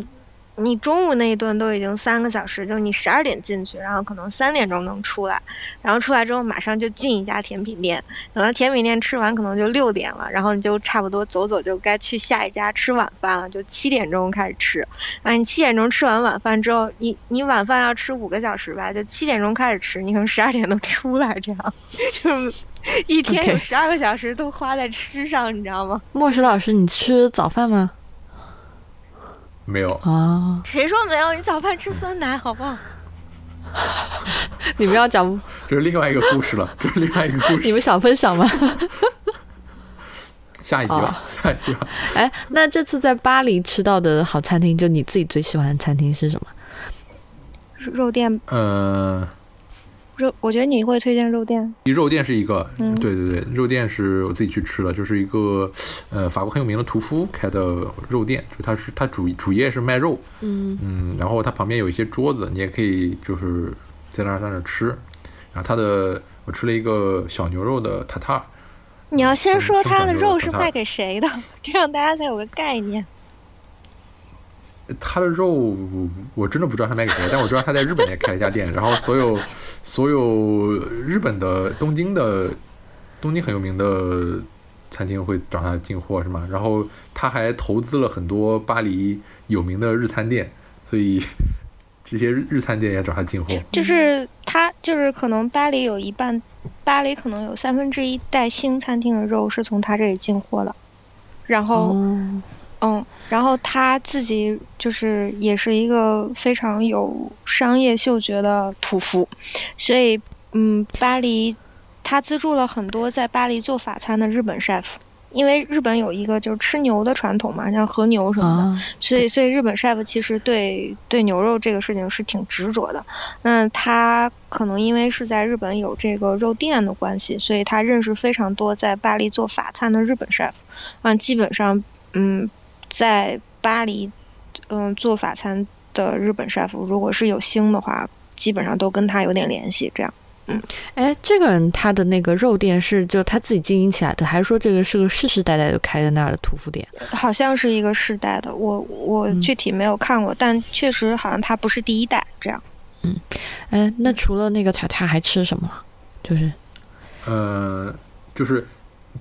S3: 你中午那一顿都已经三个小时，就你十二点进去，然后可能三点钟能出来，然后出来之后马上就进一家甜品店，等到甜品店吃完可能就六点了，然后你就差不多走走就该去下一家吃晚饭了，就七点钟开始吃。啊，你七点钟吃完晚饭之后，你你晚饭要吃五个小时吧，就七点钟开始吃，你可能十二点能出来，这样就一天有十二个小时都花在吃上，你知道吗？
S1: 莫石老师，你吃早饭吗？
S2: 没有，
S1: 啊，
S3: 谁说没有？你早饭吃酸奶好不好？[LAUGHS]
S1: 你们要讲，
S2: 这是另外一个故事了，[LAUGHS] 这是另外一个故事。
S1: 你们想分享吗？[LAUGHS]
S2: 下一集吧，下一集吧。
S1: 哎，那这次在巴黎吃到的好餐厅，就你自己最喜欢的餐厅是什么？
S3: 肉店
S2: 嗯、
S3: 肉，我觉得你会推荐肉店。
S2: 肉店是一个，
S3: 嗯
S2: 对对对，肉店是我自己去吃的，就是一个呃法国很有名的屠夫开的肉店，就它是它主主业是卖肉，
S1: 嗯
S2: 嗯，然后它旁边有一些桌子，你也可以就是在那儿在那儿吃，然后它的我吃了一个小牛肉的塔塔，
S3: 你要先说它的肉是卖给谁的，[LAUGHS] 这样大家才有个概念。
S2: 它的肉我我真的不知道他卖给谁，但我知道他在日本也开了一家店，然后所有所有日本的东京的东京很有名的餐厅会找他进货是吗？然后他还投资了很多巴黎有名的日餐店，所以这些日日餐店也找他进货。[LAUGHS]
S3: 就是他，就是可能巴黎有一半，巴黎可能有三分之一带星餐厅的肉是从他这里进货的，然后。
S1: 哦，
S3: 嗯，然后他自己就是也是一个非常有商业嗅觉的屠夫，所以嗯，巴黎他资助了很多在巴黎做法餐的日本 chef，因为日本有一个就是吃牛的传统嘛，像和牛什么的，
S1: 啊，
S3: 所以所以日本 chef 其实对对牛肉这个事情是挺执着的。那他可能因为是在日本有这个肉店的关系，所以他认识非常多在巴黎做法餐的日本 chef，啊，基本上嗯，在巴黎嗯做法餐的日本 chef，如果是有星的话，基本上都跟他有点联系，这样。
S1: 嗯哎，这个人他的那个肉店是就他自己经营起来的，还是说这个是个世世代代就开在那儿的屠夫店？
S3: 好像是一个世代的，我我
S1: 嗯
S3: 具体没有看过，但确实好像他不是第一代这样。
S1: 嗯哎，那除了那个塔塔还吃什么了？就是
S2: 呃，就是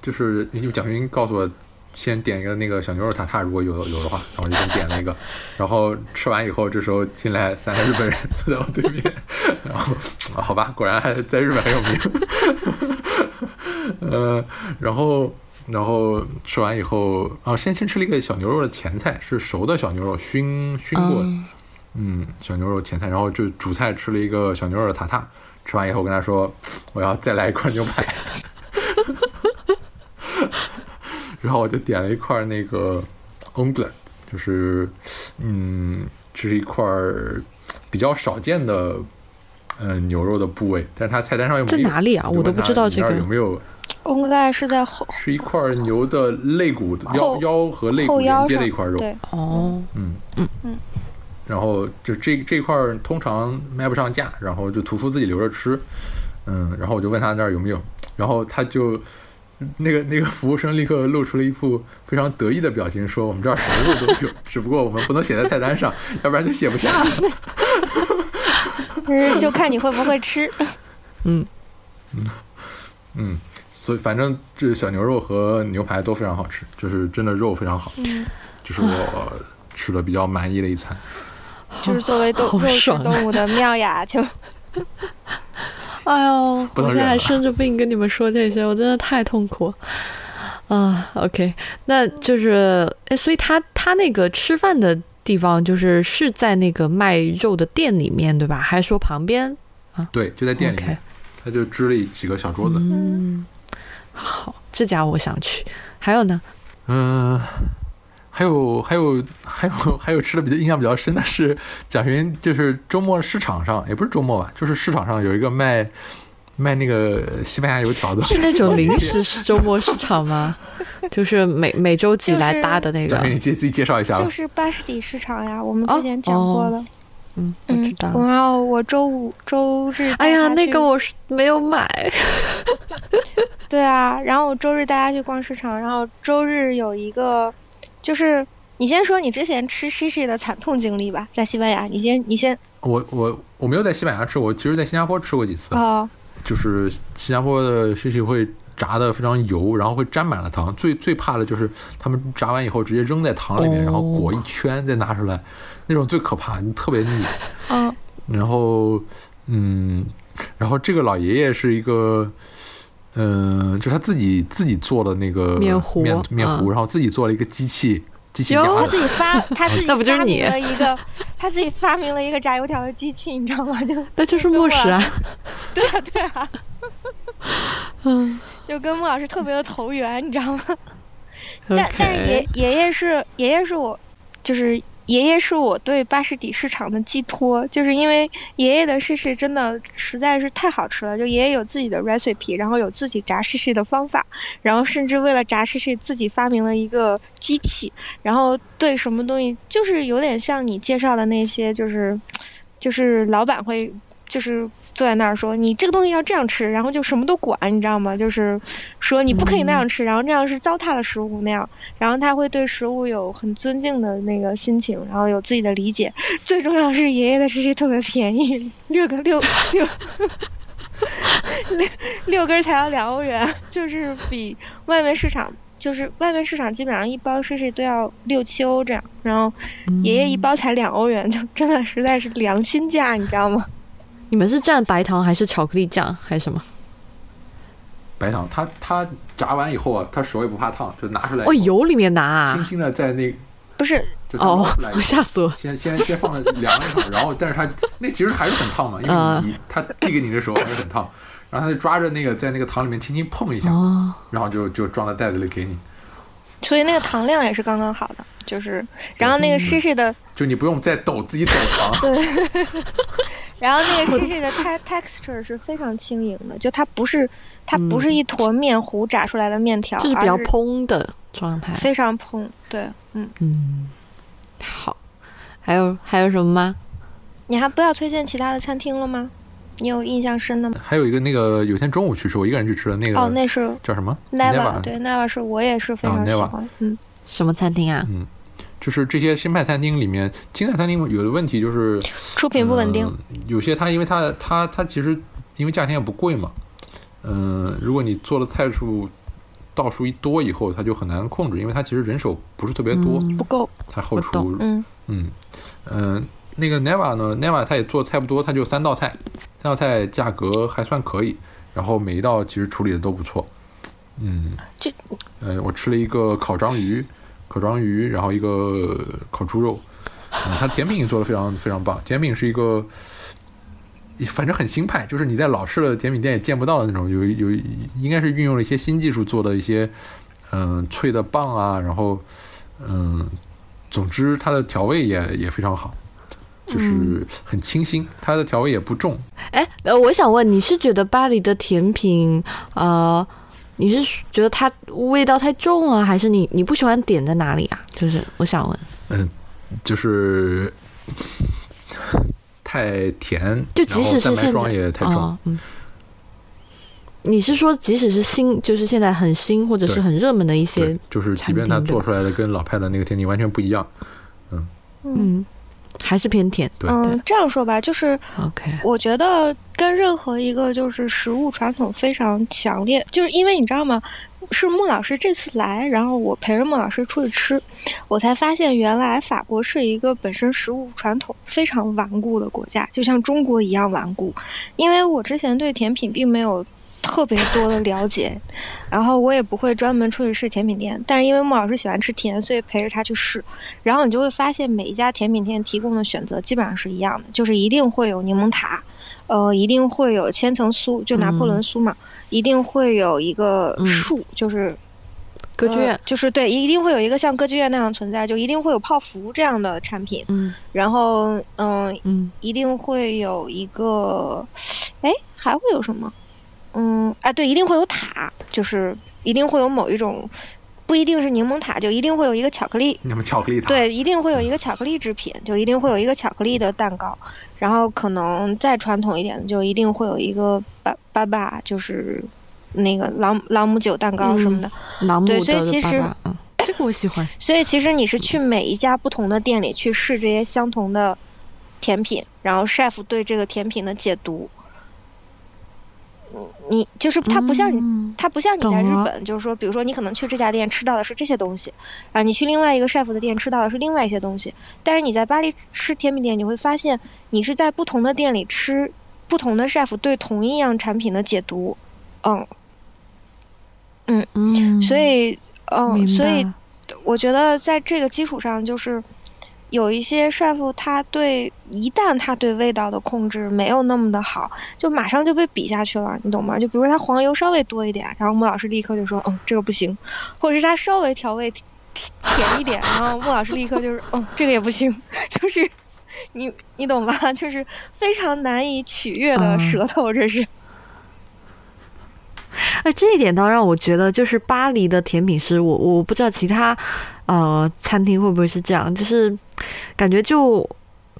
S2: 就是因为蒋云告诉我，先点一个那个小牛肉塔塔，如果有有的话，然后就先点了一个，[LAUGHS] 然后吃完以后，这时候进来三个日本人坐在我对面，然后啊好吧，果然还在日本很有名，[LAUGHS] 呃，然后然后吃完以后，啊，先先吃了一个小牛肉的前菜，是熟的小牛肉熏熏过的，
S1: 嗯
S2: 嗯，小牛肉前菜，然后就主菜吃了一个小牛肉的塔塔，吃完以后跟他说我要再来一块牛排，[LAUGHS] 然后我就点了一块那个 omelette，就是嗯，这是一块儿比较少见的呃牛肉的部位，但是它菜单上又没有
S1: 在
S2: 有。
S1: 哪里啊我都不知道这个
S2: 有没有？
S3: 应该是在后
S2: 是一块牛的肋骨腰腰和肋骨连接的一块肉。
S3: 对，
S1: 哦，
S2: 嗯
S1: 嗯
S3: 嗯。
S2: 然后就这这块儿通常卖不上价，然后就屠夫自己留着吃。嗯，然后我就问他那儿有没有，然后他就 [LAUGHS] 那个那个服务生立刻露出了一副非常得意的表情，说我们这儿什么肉都有，[LAUGHS] 只不过我们不能写在菜单上，要不然就写不下了。[LAUGHS]
S3: 就是就看你会不会吃。
S1: 嗯，
S2: 嗯嗯，所以反正这小牛肉和牛排都非常好吃，就是真的肉非常好，
S3: 嗯，
S2: 就是我吃的比较满意的一餐。
S3: 就是作为动肉食动物的妙雅就
S1: 哎呦，我现在还生着病跟你们说这些，我真的太痛苦啊。OK，那就是，哎，所以他他那个吃饭的地方，就是是在那个卖肉的店里面，对吧？还是说旁边啊
S2: 对，就在店里他就支了几个小桌子。
S1: 嗯，好，这家我想去。还有呢？
S2: 嗯，还有还有还有 [LAUGHS] 还有吃的比较印象比较深的是蒋勋，就是周末市场上也不是周末吧，就是市场上有一个卖卖那个西班牙油条的，
S1: 是那种临时周末市场吗？[LAUGHS] 就是每每周几来搭的那个
S2: 蒋？勋，你自己自己介绍一下吧
S3: 就。是巴士底市场呀，我们
S1: 哦
S3: 之前讲过了。
S1: 嗯，我知
S3: 嗯
S1: 道，。
S3: 然后我周五、周日，
S1: 哎呀，那个我是没有买。[LAUGHS]
S3: 对啊，然后我周日带大家去逛市场，然后周日有一个，就是你先说你之前吃 shishi 的惨痛经历吧，在西班牙，你先你先
S2: 我我我没有在西班牙吃，我其实在新加坡吃过几次，
S3: 哦，
S2: 就是新加坡的 shishi 会炸的非常油，然后会沾满了糖。最最怕的就是他们炸完以后直接扔在糖里面，
S1: 哦
S2: 然后裹一圈再拿出来，那种最可怕，特别腻。
S3: 嗯
S2: 然后，嗯，然后这个老爷爷是一个，嗯、就他自己自己做的那个
S1: 面糊
S2: 面面糊，
S1: 嗯
S2: 然后自己做了一个机器，机器
S3: 他自。己发 [LAUGHS] 他自己
S1: 那不就是
S3: 发明
S1: 你
S3: 了一个，他自己发明了一个炸油条的机器，你知道吗？就
S1: 那就是莫石啊。
S3: 对啊对啊，
S1: 嗯 [LAUGHS]
S3: 就跟穆老师特别的投缘，你知道吗？但但是爷爷爷是爷爷是我，就是爷爷是我对巴士底市场的寄托，就是因为爷爷的试试真的实在是太好吃了，就爷爷有自己的 recipe，然后有自己炸试试的方法，然后甚至为了炸试试自己发明了一个机器，然后对什么东西就是有点像你介绍的那些，就是就是老板会就是。坐在那儿说你这个东西要这样吃，然后就什么都管，你知道吗？就是说你不可以那样吃，然后这样是糟蹋了食物那样。然后他会对食物有很尊敬的那个心情，然后有自己的理解。最重要是爷爷的试试特别便宜，六个六六六六根才要两欧元，就是比外面市场就是外面市场基本上一包试试都要六七欧这样，然后爷爷一包才两欧元，就真的实在是良心价，你知道吗？
S1: 你们是蘸白糖还是巧克力酱还是什么？
S2: 白糖，它它炸完以后啊，它手也不怕烫，就拿出来，
S1: 哦，油里面拿啊？
S2: 轻轻的在那，
S3: 不是，
S2: 就
S1: 哦吓死我！
S2: 先先先放在凉一会儿，然后但是它那其实还是很烫嘛，因为
S1: 啊
S2: 你你他递给你的时候还是很烫，然后他就抓着那个在那个糖里面轻轻碰一下，
S1: 哦，
S2: 然后就就装在袋子里给你，
S3: 所以那个糖量也是刚刚好的，就是，然后那个湿湿的。
S2: 就你不用再抖自己抖糖。[LAUGHS] [LAUGHS]
S3: 然后那个 shishi 的 te texture 是非常轻盈的，就它不是它不是一坨面糊炸出来的面条，
S1: 就是比较蓬的状态。
S3: 非常蓬。对，嗯，
S1: 嗯，好，还有还有什么吗？
S3: 你还不要推荐其他的餐厅了吗？你有印象深的吗？
S2: 还有一个那个有天中午去吃，我一个人去吃的那个，
S3: 哦，那是
S2: 叫什么
S3: Neva，对 Neva 是我也是非常
S2: 啊
S3: 喜欢，嗯，
S1: 什么餐厅啊？
S2: 嗯，就是这些新派餐厅里面，新派餐厅有的问题就是
S3: 出品不稳定。
S2: 嗯有些它因为它它它其实因为价钱也不贵嘛，嗯、如果你做的菜数道数一多以后，它就很难控制，因为它其实人手不是特别多，
S1: 嗯
S3: 不够，
S2: 它后厨
S3: 嗯
S2: 嗯嗯、那个 Neva 呢，Neva 它也做菜不多，他就三道菜，三道菜价格还算可以，然后每一道其实处理的都不错，嗯，
S3: 这
S2: 呃，我吃了一个烤章鱼，烤章鱼，然后一个烤猪肉，嗯，它甜品也做的非常非常棒，甜品是一个。反正很新派，就是你在老式的甜品店也见不到的那种，有有应该是运用了一些新技术做的一些，嗯、脆的棒啊，然后，嗯、总之它的调味也也非常好，就是很清新，它的调味也不重。
S1: 哎，呃，我想问，你是觉得巴黎的甜品，呃，你是觉得它味道太重了，还是你你不喜欢点在哪里啊？就是我想问，
S2: 嗯，就是太甜，
S1: 就即使是现在
S2: 也太重，
S1: 哦嗯。你是说，即使是新，就是现在很新或者是很热门的一些，
S2: 就是即便它做出来的跟老派的那个甜品完全不一样，嗯。
S1: 嗯，还是偏甜。
S2: 对，
S3: 嗯，这样说吧，就是
S1: OK，
S3: 我觉得跟任何一个就是食物传统非常强烈，就是因为你知道吗？是穆老师这次来，然后我陪着穆老师出去吃，我才发现原来法国是一个本身食物传统非常顽固的国家，就像中国一样顽固。因为我之前对甜品并没有特别多的了解，[LAUGHS] 然后我也不会专门出去试甜品店，但是因为穆老师喜欢吃甜，所以陪着他去试。然后你就会发现每一家甜品店提供的选择基本上是一样的，就是一定会有柠檬塔，呃，一定会有千层酥，就拿破仑酥嘛，一定会有一个
S1: 嗯。
S3: 树，就是
S1: 歌剧院。
S3: 呃，就是对，一定会有一个像歌剧院那样存在，就一定会有泡芙这样的产品，
S1: 嗯。
S3: 然后嗯、
S1: 嗯。
S3: 一定会有一个，哎，还会有什么？嗯，啊，对，一定会有塔，就是一定会有某一种，不一定是柠檬塔，就一定会有一个巧克力，
S2: 那么巧克力塔，
S3: 对，一定会有一个巧克力制品，就一定会有一个巧克力的蛋糕，然后可能再传统一点的，就一定会有一个巴巴巴，就是那个朗朗姆酒蛋糕什么的。
S1: 朗姆
S3: 对所以其实
S1: 这个我喜欢。
S3: 所以其实你是去每一家不同的店里去试这些相同的甜品，然后 chef 对这个甜品的解读。嗯你就是它不像你，
S1: 嗯
S3: 它不像你在日本，就是说，比如说你可能去这家店吃到的是这些东西，啊，你去另外一个 chef 的店吃到的是另外一些东西。但是你在巴黎吃甜品店，你会发现你是在不同的店里吃不同的 chef 对同一样产品的解读。嗯，
S1: 嗯，
S3: 所以，嗯，所以我觉得在这个基础上，就是有一些 chef 他对一旦他对味道的控制没有那么的好，就马上就被比下去了，你懂吗？就比如说他黄油稍微多一点，然后穆老师立刻就说，嗯，这个不行，或者是他稍微调味甜甜一点，然后穆老师立刻就是，嗯，这个也不行，就是你你懂吧？就是非常难以取悦的
S1: 嗯
S3: 舌头，这是。
S1: 哎，这一点倒让我觉得，就是巴黎的甜品师，我我不知道其他呃餐厅会不会是这样，就是感觉就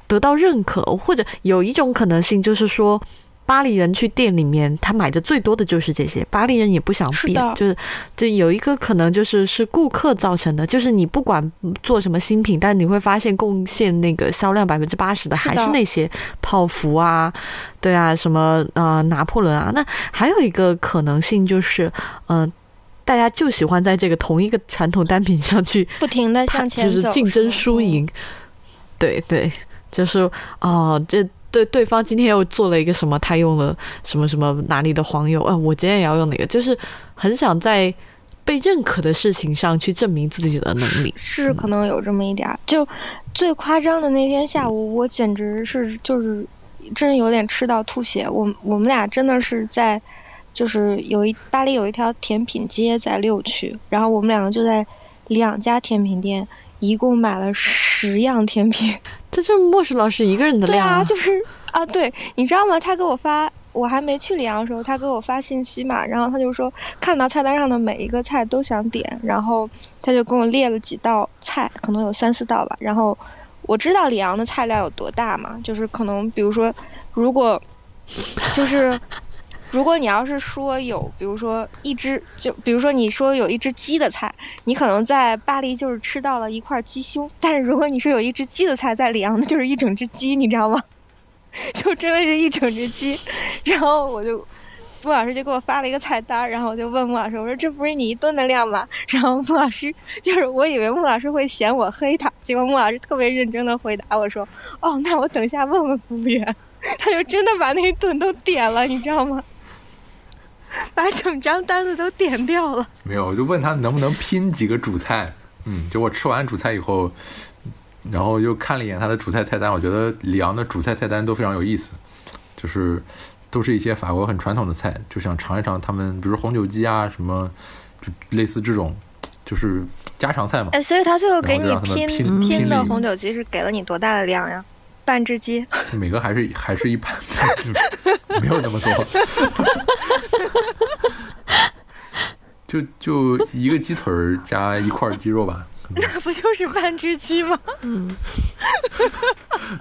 S1: 得到认可，或者有一种可能性就是说。巴黎人去店里面，他买的最多的就是这些。巴黎人也不想变，
S3: 是
S1: 就是就有一个可能就是是顾客造成的，就是你不管做什么新品，但你会发现贡献那个销量百分之八十的还是那些泡芙啊，对啊，什么呃拿破仑啊。那还有一个可能性就是，嗯、大家就喜欢在这个同一个传统单品上去
S3: 不停的向前走，
S1: 就是竞争输赢。对对，就是哦，这对对方今天又做了一个什么，他用了什么什么哪里的黄油，啊，我今天也要用哪个，就是很想在被认可的事情上去证明自己的能力。
S3: 是可能有这么一点儿。就最夸张的那天下午，我简直是就是真有点吃到吐血。我我们俩真的是在就是有一巴黎有一条甜品街在六区，然后我们两个就在两家甜品店。一共买了十样甜品，[LAUGHS]
S1: 这就是莫石老师一个人的量
S3: 对啊，就是啊，对，你知道吗？他给我发，我还没去里昂的时候，他给我发信息嘛，然后他就说看到菜单上的每一个菜都想点，然后他就给我列了几道菜，可能有三四道吧。然后我知道里昂的菜量有多大嘛，就是可能比如说，如果就是如果你要是说有，比如说一只，就比如说你说有一只鸡的菜，你可能在巴黎就是吃到了一块鸡胸，但是如果你说有一只鸡的菜在里昂，那就是一整只鸡，你知道吗？[LAUGHS] 就真的是一整只鸡。然后我就，穆老师就给我发了一个菜单，然后我就问穆老师，我说这不是你一顿的量吗？然后穆老师就是我以为穆老师会嫌我黑他，结果穆老师特别认真的回答我说，哦，那我等一下问问服务员。他就真的把那一顿都点了，你知道吗？把整张单子都点掉了。
S2: 没有，我就问他能不能拼几个主菜。嗯，就我吃完主菜以后，然后又看了一眼他的主菜菜单，我觉得里昂的主菜菜单都非常有意思，就是都是一些法国很传统的菜，就想尝一尝他们，比如红酒鸡啊什么，就类似这种，就是家常菜嘛。
S3: 哎，所以他最后给你拼
S2: 拼
S3: 的红酒鸡是给了你多大的量呀？半只鸡，[LAUGHS]
S2: 每个还是还是一半，[LAUGHS] 没有那么多，就就一个鸡腿儿加一块鸡肉吧。
S3: 那不就是半只鸡吗？[LAUGHS]
S1: 嗯，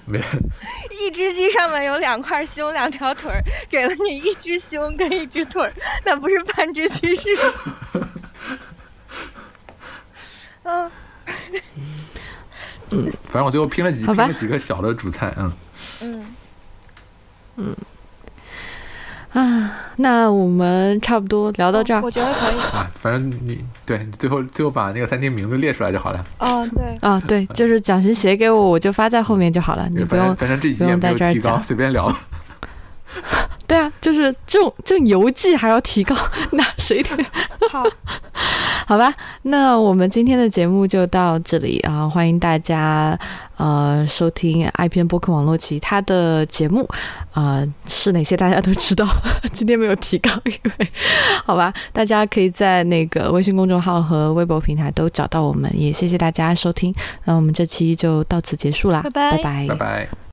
S2: 没，
S3: 一只鸡上面有两块胸、两条腿儿，给了你一只胸跟一只腿儿，那不是半只鸡是？嗯
S2: 嗯，反正我最后拼了几拼了几个小的主菜，嗯，
S3: 嗯嗯，
S1: 啊，那我们差不多聊到这儿
S3: 我。觉得可以。
S2: 啊，反正你对你最后最后把那个餐厅名字列出来就好了，
S3: 哦，对，
S1: 啊，对，就是蒋勋写给我，我就发在后面就好了，你不用。
S2: 反正反正这集
S1: 不用
S2: 也没有
S1: 在这儿
S2: 提纲，随便聊。[LAUGHS]
S1: 对啊，就是这种这种邮寄还要提高，[LAUGHS] 那谁的？[LAUGHS]
S3: 好，
S1: 好吧，那我们今天的节目就到这里啊！欢迎大家呃收听爱篇播客网络其他的节目啊、呃是哪些大家都知道，今天没有提高，因为好吧，大家可以在那个微信公众号和微博平台都找到我们，也谢谢大家收听，那我们这期就到此结束啦，
S3: 拜拜
S1: 拜拜
S2: 拜拜。